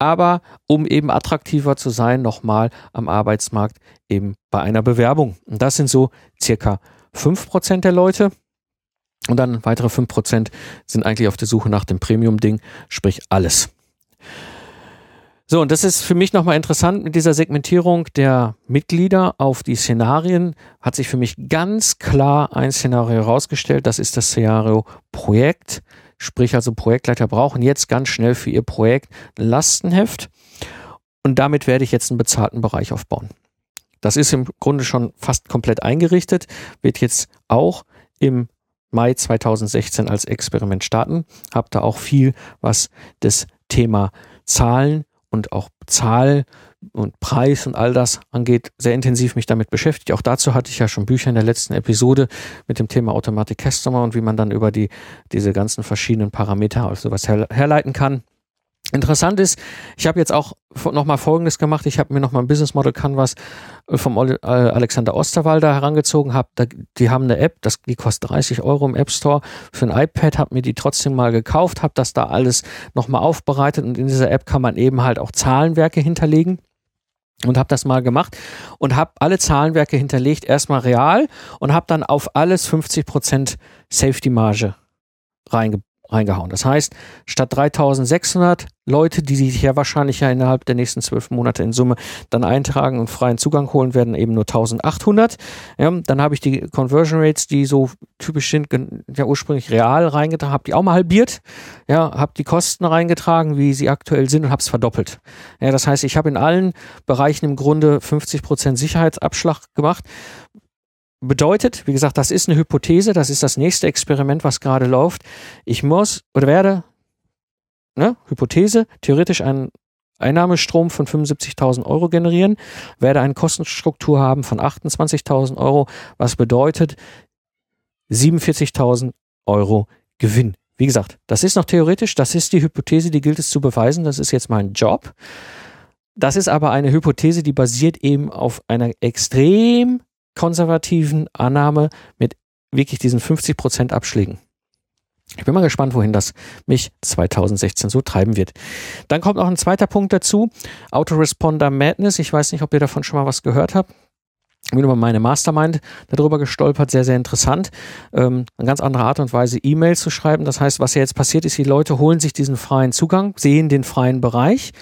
Aber um eben attraktiver zu sein, nochmal am Arbeitsmarkt eben bei einer Bewerbung. Und das sind so circa fünf Prozent der Leute. Und dann weitere fünf Prozent sind eigentlich auf der Suche nach dem Premium-Ding, sprich alles. So, und das ist für mich nochmal interessant mit dieser Segmentierung der Mitglieder auf die Szenarien. Hat sich für mich ganz klar ein Szenario herausgestellt. Das ist das Szenario Projekt. Sprich also Projektleiter brauchen jetzt ganz schnell für ihr Projekt ein Lastenheft. Und damit werde ich jetzt einen bezahlten Bereich aufbauen. Das ist im Grunde schon fast komplett eingerichtet, wird jetzt auch im Mai 2016 als Experiment starten. Hab da auch viel, was das Thema Zahlen und auch Zahl und Preis und all das angeht, sehr intensiv mich damit beschäftigt. Auch dazu hatte ich ja schon Bücher in der letzten Episode mit dem Thema Automatic Customer und wie man dann über die, diese ganzen verschiedenen Parameter aus sowas her, herleiten kann. Interessant ist, ich habe jetzt auch nochmal Folgendes gemacht. Ich habe mir nochmal ein Business Model Canvas äh, vom äh, Alexander Osterwalder herangezogen. Hab, die haben eine App, das, die kostet 30 Euro im App Store für ein iPad. Habe mir die trotzdem mal gekauft, habe das da alles nochmal aufbereitet und in dieser App kann man eben halt auch Zahlenwerke hinterlegen und habe das mal gemacht und habe alle Zahlenwerke hinterlegt, erstmal real und habe dann auf alles 50% Safety Marge reingebracht reingehauen. Das heißt, statt 3600 Leute, die sich ja wahrscheinlich ja innerhalb der nächsten zwölf Monate in Summe dann eintragen und freien Zugang holen werden, eben nur 1800. Ja, dann habe ich die Conversion Rates, die so typisch sind, ja ursprünglich real reingetragen, habe die auch mal halbiert. Ja, habe die Kosten reingetragen, wie sie aktuell sind und habe es verdoppelt. Ja, das heißt, ich habe in allen Bereichen im Grunde 50% Sicherheitsabschlag gemacht, Bedeutet, wie gesagt, das ist eine Hypothese, das ist das nächste Experiment, was gerade läuft. Ich muss oder werde, ne, Hypothese, theoretisch einen Einnahmestrom von 75.000 Euro generieren, werde eine Kostenstruktur haben von 28.000 Euro, was bedeutet 47.000 Euro Gewinn. Wie gesagt, das ist noch theoretisch, das ist die Hypothese, die gilt es zu beweisen, das ist jetzt mein Job. Das ist aber eine Hypothese, die basiert eben auf einer extrem konservativen Annahme mit wirklich diesen 50 Prozent Abschlägen. Ich bin mal gespannt, wohin das mich 2016 so treiben wird. Dann kommt noch ein zweiter Punkt dazu. Autoresponder Madness. Ich weiß nicht, ob ihr davon schon mal was gehört habt. Ich bin über meine Mastermind darüber gestolpert, sehr, sehr interessant. Ähm, eine ganz andere Art und Weise, E-Mails zu schreiben. Das heißt, was ja jetzt passiert ist, die Leute holen sich diesen freien Zugang, sehen den freien Bereich,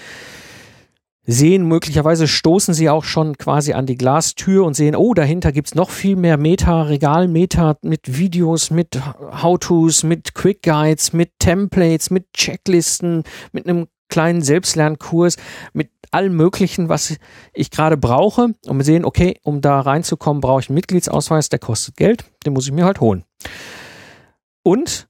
sehen möglicherweise, stoßen sie auch schon quasi an die Glastür und sehen, oh, dahinter gibt's noch viel mehr Meta, Regalmeta mit Videos, mit How-Tos, mit Quick Guides, mit Templates, mit Checklisten, mit einem kleinen Selbstlernkurs, mit allem Möglichen, was ich gerade brauche, um sehen, okay, um da reinzukommen, brauche ich einen Mitgliedsausweis, der kostet Geld, den muss ich mir halt holen. Und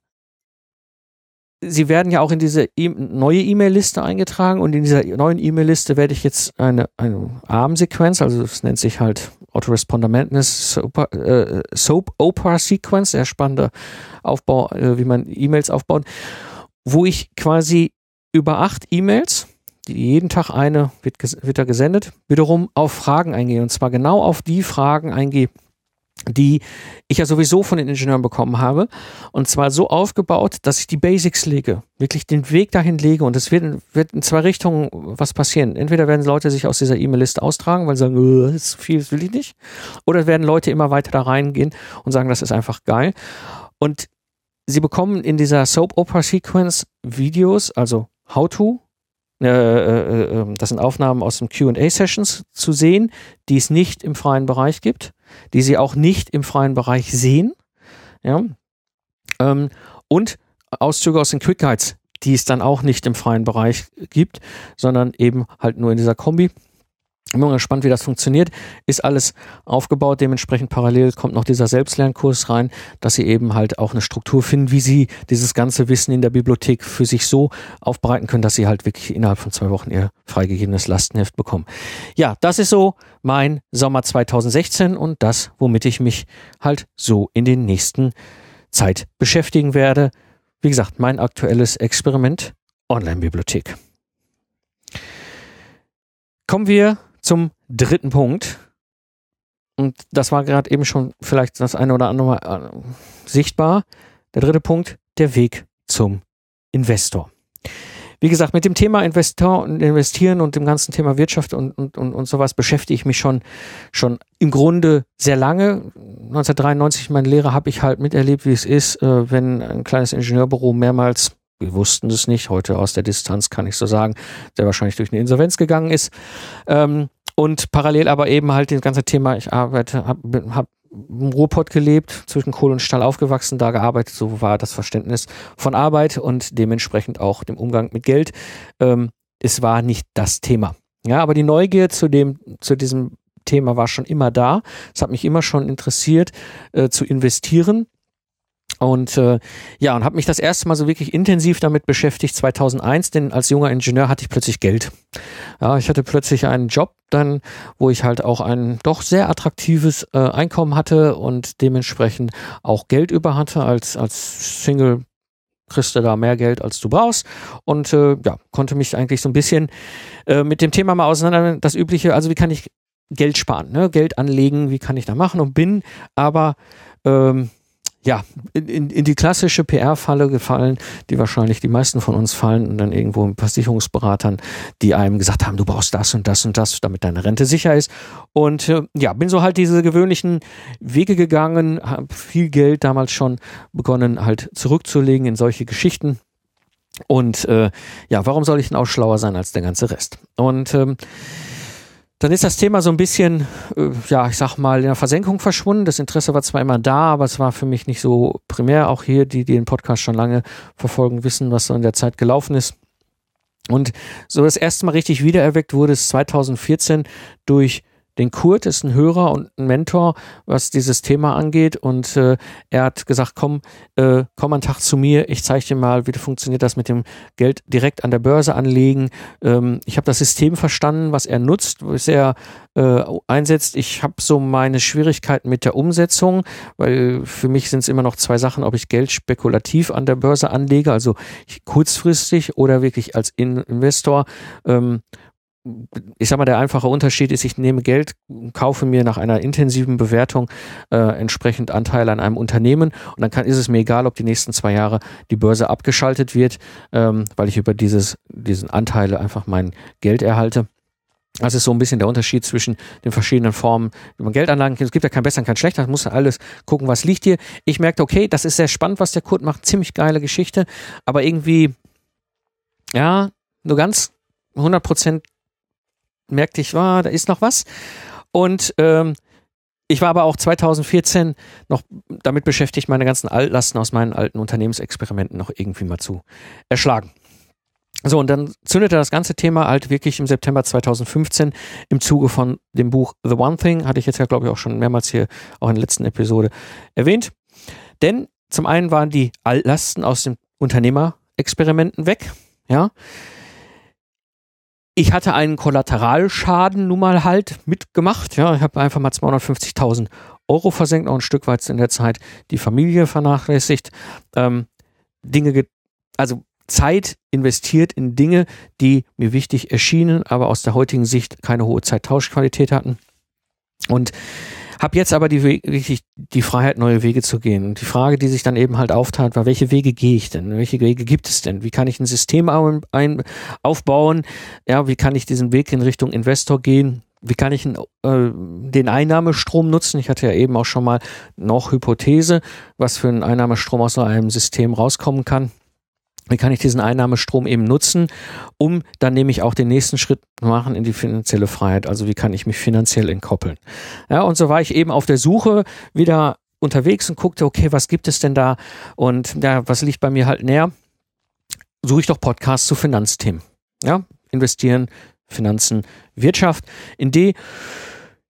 Sie werden ja auch in diese e neue E-Mail-Liste eingetragen und in dieser neuen E-Mail-Liste werde ich jetzt eine, eine ARM-Sequenz, also es nennt sich halt Autoresponder Madness Soap, äh, Soap Opera Sequence, sehr spannender Aufbau, äh, wie man E-Mails aufbaut, wo ich quasi über acht E-Mails jeden Tag eine wird, wird da gesendet, wiederum auf Fragen eingehe. Und zwar genau auf die Fragen eingehe, die ich ja sowieso von den Ingenieuren bekommen habe. Und zwar so aufgebaut, dass ich die Basics lege, wirklich den Weg dahin lege. Und es wird, wird in zwei Richtungen was passieren. Entweder werden Leute sich aus dieser E-Mail-Liste austragen, weil sie sagen, das ist viel, das will ich nicht. Oder werden Leute immer weiter da reingehen und sagen, das ist einfach geil. Und sie bekommen in dieser Soap Opera Sequence Videos, also How-to, äh, äh, äh, das sind Aufnahmen aus dem QA-Sessions zu sehen, die es nicht im freien Bereich gibt, die sie auch nicht im freien Bereich sehen. Ja? Ähm, und Auszüge aus den Quick Guides, die es dann auch nicht im freien Bereich gibt, sondern eben halt nur in dieser Kombi. Ich bin mal gespannt, wie das funktioniert. Ist alles aufgebaut. Dementsprechend parallel kommt noch dieser Selbstlernkurs rein, dass Sie eben halt auch eine Struktur finden, wie Sie dieses ganze Wissen in der Bibliothek für sich so aufbereiten können, dass Sie halt wirklich innerhalb von zwei Wochen Ihr freigegebenes Lastenheft bekommen. Ja, das ist so mein Sommer 2016 und das, womit ich mich halt so in den nächsten Zeit beschäftigen werde. Wie gesagt, mein aktuelles Experiment Online-Bibliothek. Kommen wir zum dritten Punkt. Und das war gerade eben schon vielleicht das eine oder andere Mal äh, sichtbar. Der dritte Punkt, der Weg zum Investor. Wie gesagt, mit dem Thema Investor und Investieren und dem ganzen Thema Wirtschaft und, und, und, und sowas beschäftige ich mich schon, schon im Grunde sehr lange. 1993, meine Lehre, habe ich halt miterlebt, wie es ist, äh, wenn ein kleines Ingenieurbüro mehrmals wir wussten es nicht, heute aus der Distanz kann ich so sagen, der wahrscheinlich durch eine Insolvenz gegangen ist. Ähm, und parallel aber eben halt das ganze Thema, ich arbeite, habe hab im Ruhrpott gelebt, zwischen Kohle und Stahl aufgewachsen, da gearbeitet, so war das Verständnis von Arbeit und dementsprechend auch dem Umgang mit Geld. Ähm, es war nicht das Thema. Ja, aber die Neugier zu dem, zu diesem Thema war schon immer da. Es hat mich immer schon interessiert, äh, zu investieren. Und äh, ja, und habe mich das erste Mal so wirklich intensiv damit beschäftigt 2001, denn als junger Ingenieur hatte ich plötzlich Geld. Ja, ich hatte plötzlich einen Job dann, wo ich halt auch ein doch sehr attraktives äh, Einkommen hatte und dementsprechend auch Geld über hatte als als Single kriegst du da mehr Geld, als du brauchst. Und äh, ja, konnte mich eigentlich so ein bisschen äh, mit dem Thema mal auseinander, das übliche, also wie kann ich Geld sparen, ne? Geld anlegen, wie kann ich da machen und bin aber ähm, ja, in, in die klassische PR-Falle gefallen, die wahrscheinlich die meisten von uns fallen und dann irgendwo mit Versicherungsberatern, die einem gesagt haben, du brauchst das und das und das, damit deine Rente sicher ist. Und äh, ja, bin so halt diese gewöhnlichen Wege gegangen, habe viel Geld damals schon begonnen halt zurückzulegen in solche Geschichten. Und äh, ja, warum soll ich denn auch schlauer sein als der ganze Rest? Und ähm, dann ist das Thema so ein bisschen, äh, ja, ich sag mal, in der Versenkung verschwunden. Das Interesse war zwar immer da, aber es war für mich nicht so primär. Auch hier, die, die den Podcast schon lange verfolgen, wissen, was so in der Zeit gelaufen ist. Und so das erste Mal richtig wiedererweckt wurde es 2014 durch den Kurt ist ein Hörer und ein Mentor, was dieses Thema angeht. Und äh, er hat gesagt, komm, äh, komm einen Tag zu mir, ich zeige dir mal, wie funktioniert das mit dem Geld direkt an der Börse anlegen. Ähm, ich habe das System verstanden, was er nutzt, was er äh, einsetzt. Ich habe so meine Schwierigkeiten mit der Umsetzung, weil für mich sind es immer noch zwei Sachen, ob ich Geld spekulativ an der Börse anlege, also kurzfristig oder wirklich als Investor. Ähm, ich sag mal, der einfache Unterschied ist, ich nehme Geld, kaufe mir nach einer intensiven Bewertung äh, entsprechend Anteile an einem Unternehmen und dann kann, ist es mir egal, ob die nächsten zwei Jahre die Börse abgeschaltet wird, ähm, weil ich über dieses, diesen Anteile einfach mein Geld erhalte. Das ist so ein bisschen der Unterschied zwischen den verschiedenen Formen, wie man Geldanlagen kennt. Es gibt ja kein besser und kein schlechter. Man muss alles gucken, was liegt hier. Ich merkte, okay, das ist sehr spannend, was der Kurt macht. Ziemlich geile Geschichte. Aber irgendwie, ja, nur ganz 100 Prozent merkte ich, war, da ist noch was. Und ähm, ich war aber auch 2014 noch damit beschäftigt, meine ganzen Altlasten aus meinen alten Unternehmensexperimenten noch irgendwie mal zu erschlagen. So, und dann zündete das ganze Thema halt wirklich im September 2015 im Zuge von dem Buch The One Thing, hatte ich jetzt ja, glaube ich, auch schon mehrmals hier auch in der letzten Episode erwähnt. Denn zum einen waren die Altlasten aus den Unternehmerexperimenten weg, ja. Ich hatte einen Kollateralschaden nun mal halt mitgemacht, ja. Ich habe einfach mal 250.000 Euro versenkt, auch ein Stück weit in der Zeit die Familie vernachlässigt, ähm, Dinge, also Zeit investiert in Dinge, die mir wichtig erschienen, aber aus der heutigen Sicht keine hohe Zeittauschqualität hatten. Und habe jetzt aber die, wirklich die Freiheit, neue Wege zu gehen. Und die Frage, die sich dann eben halt auftat, war, welche Wege gehe ich denn? Welche Wege gibt es denn? Wie kann ich ein System ein, aufbauen? Ja, wie kann ich diesen Weg in Richtung Investor gehen? Wie kann ich äh, den Einnahmestrom nutzen? Ich hatte ja eben auch schon mal noch Hypothese, was für ein Einnahmestrom aus so einem System rauskommen kann wie kann ich diesen Einnahmestrom eben nutzen, um dann nämlich auch den nächsten Schritt machen in die finanzielle Freiheit. Also wie kann ich mich finanziell entkoppeln. Ja, und so war ich eben auf der Suche wieder unterwegs und guckte, okay, was gibt es denn da? Und ja, was liegt bei mir halt näher? Suche ich doch Podcasts zu Finanzthemen. Ja, investieren, Finanzen, Wirtschaft. In die,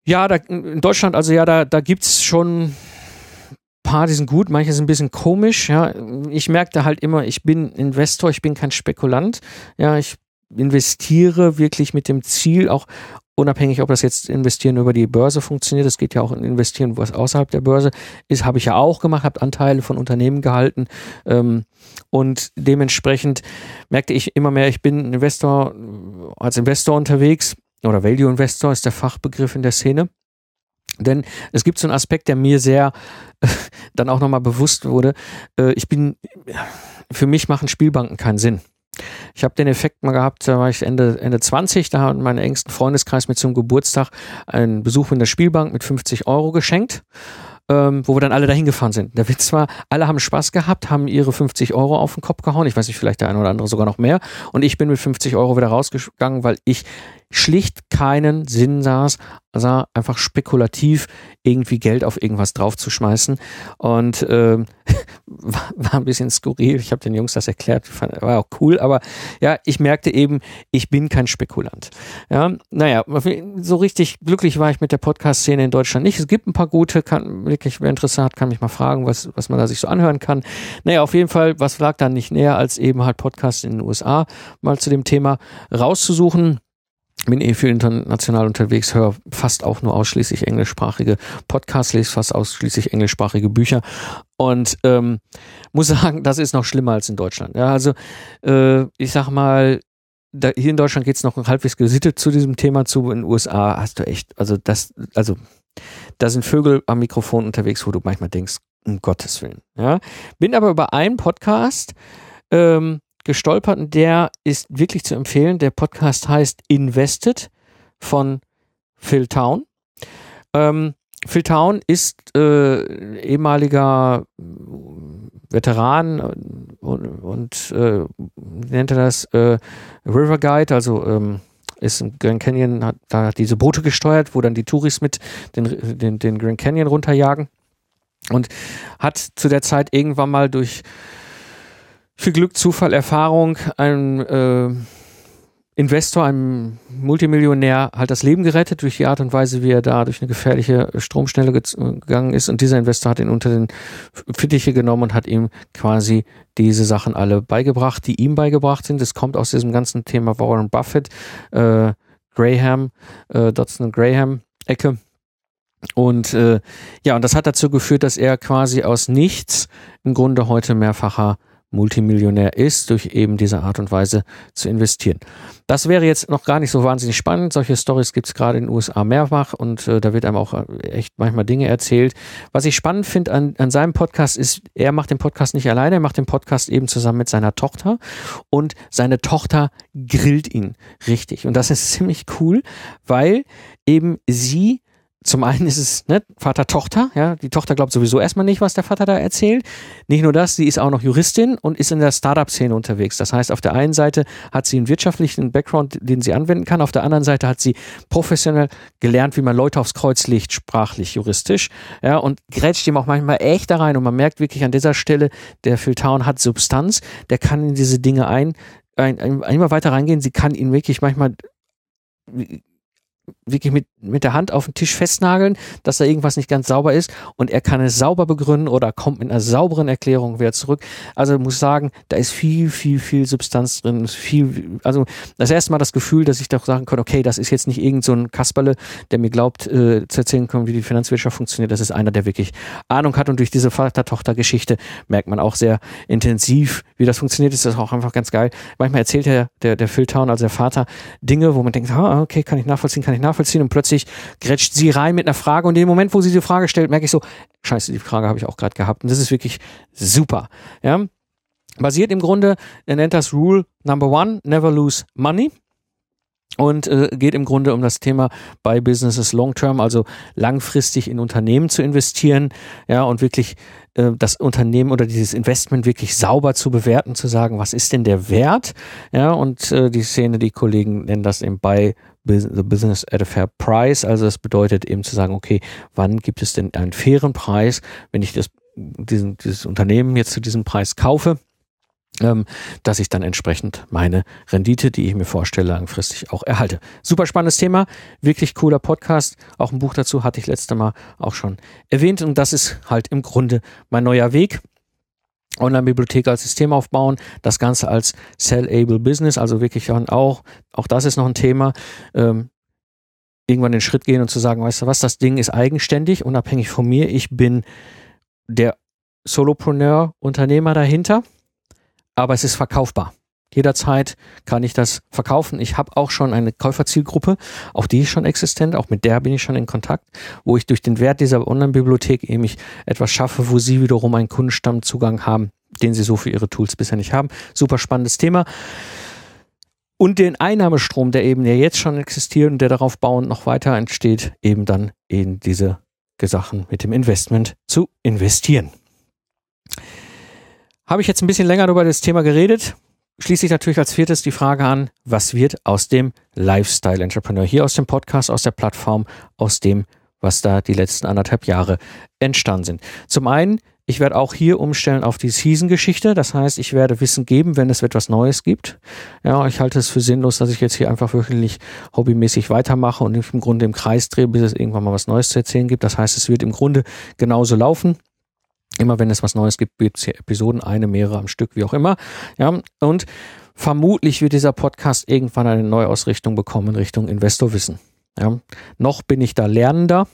ja, da, in Deutschland, also ja, da, da gibt's schon die sind gut, manche sind ein bisschen komisch. Ja, ich merkte halt immer, ich bin Investor, ich bin kein Spekulant. Ja, ich investiere wirklich mit dem Ziel, auch unabhängig, ob das jetzt investieren über die Börse funktioniert, es geht ja auch in investieren, was außerhalb der Börse ist, habe ich ja auch gemacht, habe Anteile von Unternehmen gehalten ähm, und dementsprechend merkte ich immer mehr, ich bin Investor als Investor unterwegs oder Value Investor ist der Fachbegriff in der Szene denn es gibt so einen Aspekt, der mir sehr [laughs] dann auch nochmal bewusst wurde. Äh, ich bin, für mich machen Spielbanken keinen Sinn. Ich habe den Effekt mal gehabt, da war ich Ende, Ende 20, da hat mein engsten Freundeskreis mir zum Geburtstag einen Besuch in der Spielbank mit 50 Euro geschenkt ähm, wo wir dann alle dahin gefahren sind. Der Witz war, alle haben Spaß gehabt, haben ihre 50 Euro auf den Kopf gehauen. Ich weiß nicht, vielleicht der eine oder andere sogar noch mehr. Und ich bin mit 50 Euro wieder rausgegangen, weil ich schlicht keinen Sinn saß, sah einfach spekulativ irgendwie Geld auf irgendwas draufzuschmeißen. Und ähm, [laughs] war, war ein bisschen skurril. Ich habe den Jungs das erklärt, fand, war auch cool, aber ja, ich merkte eben, ich bin kein Spekulant. Ja, naja, so richtig glücklich war ich mit der Podcast-Szene in Deutschland nicht. Es gibt ein paar gute, kann, wirklich, wer Interesse hat, kann mich mal fragen, was, was man da sich so anhören kann. Naja, auf jeden Fall, was lag dann nicht näher, als eben halt Podcasts in den USA mal zu dem Thema rauszusuchen bin eh viel international unterwegs, höre fast auch nur ausschließlich englischsprachige Podcasts, lese fast ausschließlich englischsprachige Bücher und ähm, muss [laughs] sagen, das ist noch schlimmer als in Deutschland. Ja, also äh, ich sag mal, da, hier in Deutschland geht's noch halbwegs gesittet zu diesem Thema zu. In den USA hast du echt, also das, also da sind Vögel am Mikrofon unterwegs, wo du manchmal denkst, um Gottes Willen. Ja, bin aber über einen Podcast ähm, gestolpert und der ist wirklich zu empfehlen. Der Podcast heißt Invested von Phil Town. Ähm, Phil Town ist äh, ehemaliger Veteran und, und äh, nennt er das äh, River Guide, also ähm, ist im Grand Canyon, hat da diese Boote gesteuert, wo dann die Touris mit den, den, den Grand Canyon runterjagen und hat zu der Zeit irgendwann mal durch viel Glück, Zufall, Erfahrung, einem äh, Investor, einem Multimillionär halt das Leben gerettet durch die Art und Weise, wie er da durch eine gefährliche Stromschnelle gegangen ist. Und dieser Investor hat ihn unter den Fittiche genommen und hat ihm quasi diese Sachen alle beigebracht, die ihm beigebracht sind. Das kommt aus diesem ganzen Thema Warren Buffett, äh, Graham, äh, Dodson Graham Ecke. Und äh, ja, und das hat dazu geführt, dass er quasi aus nichts im Grunde heute mehrfacher Multimillionär ist, durch eben diese Art und Weise zu investieren. Das wäre jetzt noch gar nicht so wahnsinnig spannend. Solche Stories gibt es gerade in den USA mehrfach und äh, da wird einem auch äh, echt manchmal Dinge erzählt. Was ich spannend finde an, an seinem Podcast ist, er macht den Podcast nicht alleine, er macht den Podcast eben zusammen mit seiner Tochter und seine Tochter grillt ihn richtig. Und das ist [laughs] ziemlich cool, weil eben sie zum einen ist es ne, Vater-Tochter, ja, die Tochter glaubt sowieso erstmal nicht, was der Vater da erzählt. Nicht nur das, sie ist auch noch Juristin und ist in der Startup-Szene unterwegs. Das heißt, auf der einen Seite hat sie einen wirtschaftlichen Background, den sie anwenden kann, auf der anderen Seite hat sie professionell gelernt, wie man Leute aufs Kreuz legt, sprachlich, juristisch, ja, und grätscht ihm auch manchmal echt da rein und man merkt wirklich an dieser Stelle, der Phil Town hat Substanz, der kann in diese Dinge ein, ein, ein immer weiter reingehen, sie kann ihn wirklich manchmal wirklich mit, mit der Hand auf den Tisch festnageln, dass da irgendwas nicht ganz sauber ist und er kann es sauber begründen oder kommt mit einer sauberen Erklärung wieder zurück. Also muss sagen, da ist viel, viel, viel Substanz drin. Viel, also das erste Mal das Gefühl, dass ich doch sagen kann, okay, das ist jetzt nicht irgend so ein Kasperle, der mir glaubt, äh, zu erzählen kann, wie die Finanzwirtschaft funktioniert. Das ist einer, der wirklich Ahnung hat und durch diese Vater-Tochter-Geschichte merkt man auch sehr intensiv, wie das funktioniert. Ist das auch einfach ganz geil. Manchmal erzählt der, der, der Phil Town, also der Vater, Dinge, wo man denkt, ah, okay, kann ich nachvollziehen, kann ich nachvollziehen und plötzlich grätscht sie rein mit einer Frage und in dem Moment, wo sie die Frage stellt, merke ich so, scheiße, die Frage habe ich auch gerade gehabt und das ist wirklich super. Ja, basiert im Grunde, er nennt das Rule Number One, Never Lose Money und äh, geht im Grunde um das Thema bei Businesses Long Term, also langfristig in Unternehmen zu investieren, ja, und wirklich äh, das Unternehmen oder dieses Investment wirklich sauber zu bewerten, zu sagen, was ist denn der Wert, ja, und äh, die Szene, die Kollegen nennen das eben bei business at a fair price, also das bedeutet eben zu sagen, okay, wann gibt es denn einen fairen Preis, wenn ich das diesen, dieses Unternehmen jetzt zu diesem Preis kaufe ähm, dass ich dann entsprechend meine Rendite, die ich mir vorstelle, langfristig auch erhalte. Super spannendes Thema, wirklich cooler Podcast. Auch ein Buch dazu hatte ich letzte Mal auch schon erwähnt und das ist halt im Grunde mein neuer Weg. Online-Bibliothek als System aufbauen, das Ganze als Sell-Able Business, also wirklich dann auch, auch das ist noch ein Thema, ähm, irgendwann den Schritt gehen und zu sagen, weißt du was, das Ding ist eigenständig, unabhängig von mir, ich bin der Solopreneur, Unternehmer dahinter aber es ist verkaufbar. Jederzeit kann ich das verkaufen. Ich habe auch schon eine Käuferzielgruppe, auch die ist schon existent, auch mit der bin ich schon in Kontakt, wo ich durch den Wert dieser Online-Bibliothek eben ich etwas schaffe, wo sie wiederum einen Kundenstammzugang haben, den sie so für ihre Tools bisher nicht haben. Super spannendes Thema. Und den Einnahmestrom, der eben ja jetzt schon existiert und der darauf bauend noch weiter entsteht, eben dann in diese Sachen mit dem Investment zu investieren. Habe ich jetzt ein bisschen länger über das Thema geredet. Schließe ich natürlich als viertes die Frage an, was wird aus dem Lifestyle Entrepreneur hier aus dem Podcast, aus der Plattform, aus dem, was da die letzten anderthalb Jahre entstanden sind. Zum einen, ich werde auch hier umstellen auf die Season-Geschichte. Das heißt, ich werde Wissen geben, wenn es etwas Neues gibt. Ja, ich halte es für sinnlos, dass ich jetzt hier einfach wirklich hobbymäßig weitermache und im Grunde im Kreis drehe, bis es irgendwann mal was Neues zu erzählen gibt. Das heißt, es wird im Grunde genauso laufen. Immer wenn es was Neues gibt, gibt es hier Episoden, eine, mehrere am Stück, wie auch immer. Ja, und vermutlich wird dieser Podcast irgendwann eine Neuausrichtung bekommen in Richtung Investorwissen. Ja, noch bin ich da Lernender.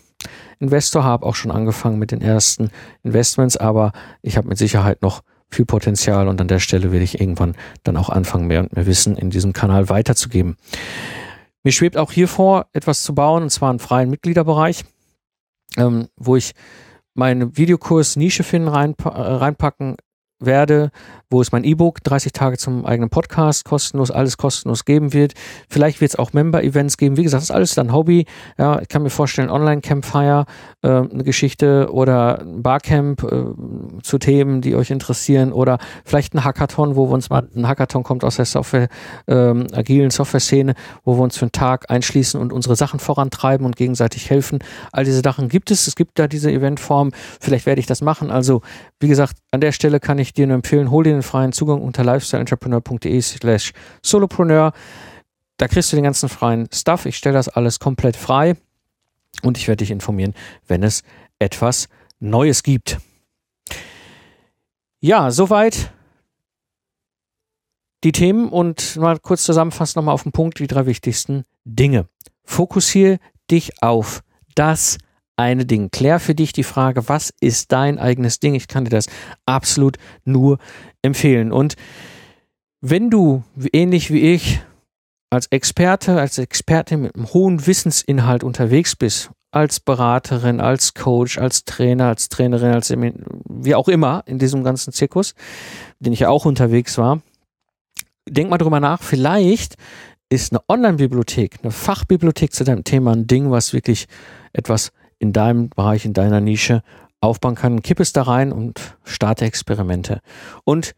Investor habe auch schon angefangen mit den ersten Investments, aber ich habe mit Sicherheit noch viel Potenzial und an der Stelle will ich irgendwann dann auch anfangen, mehr und mehr Wissen in diesem Kanal weiterzugeben. Mir schwebt auch hier vor, etwas zu bauen, und zwar einen freien Mitgliederbereich, ähm, wo ich meinen Videokurs Nische finden reinpa äh, reinpacken werde, wo es mein E-Book 30 Tage zum eigenen Podcast kostenlos, alles kostenlos geben wird. Vielleicht wird es auch Member-Events geben. Wie gesagt, das ist alles dann Hobby. Ja, ich kann mir vorstellen, Online-Campfire, äh, eine Geschichte oder ein Barcamp äh, zu Themen, die euch interessieren oder vielleicht ein Hackathon, wo wir uns mal, ein Hackathon kommt aus der Software, ähm, agilen Software-Szene, wo wir uns für einen Tag einschließen und unsere Sachen vorantreiben und gegenseitig helfen. All diese Sachen gibt es. Es gibt da diese Eventform. Vielleicht werde ich das machen. Also, wie gesagt, an der Stelle kann ich dir nur empfehlen, hol dir den freien Zugang unter lifestyleentrepreneur.de slash solopreneur. Da kriegst du den ganzen freien Stuff. Ich stelle das alles komplett frei und ich werde dich informieren, wenn es etwas Neues gibt. Ja, soweit die Themen und mal kurz zusammenfassen nochmal auf den Punkt die drei wichtigsten Dinge. Fokussiere dich auf das eine Ding. Klär für dich die Frage, was ist dein eigenes Ding? Ich kann dir das absolut nur empfehlen. Und wenn du ähnlich wie ich als Experte, als Expertin mit einem hohen Wissensinhalt unterwegs bist, als Beraterin, als Coach, als Trainer, als Trainerin, als wie auch immer in diesem ganzen Zirkus, den ich ja auch unterwegs war, denk mal drüber nach, vielleicht ist eine Online-Bibliothek, eine Fachbibliothek zu deinem Thema ein Ding, was wirklich etwas in deinem Bereich, in deiner Nische aufbauen kann. Kipp es da rein und starte Experimente. Und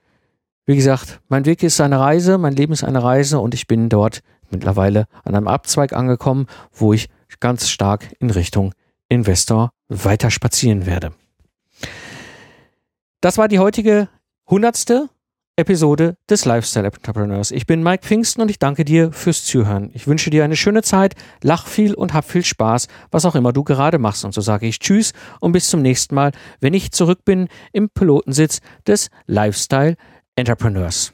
wie gesagt, mein Weg ist eine Reise, mein Leben ist eine Reise und ich bin dort mittlerweile an einem Abzweig angekommen, wo ich ganz stark in Richtung Investor weiter spazieren werde. Das war die heutige hundertste Episode des Lifestyle Entrepreneurs. Ich bin Mike Pfingsten und ich danke dir fürs Zuhören. Ich wünsche dir eine schöne Zeit, lach viel und hab viel Spaß, was auch immer du gerade machst. Und so sage ich Tschüss und bis zum nächsten Mal, wenn ich zurück bin im Pilotensitz des Lifestyle Entrepreneurs.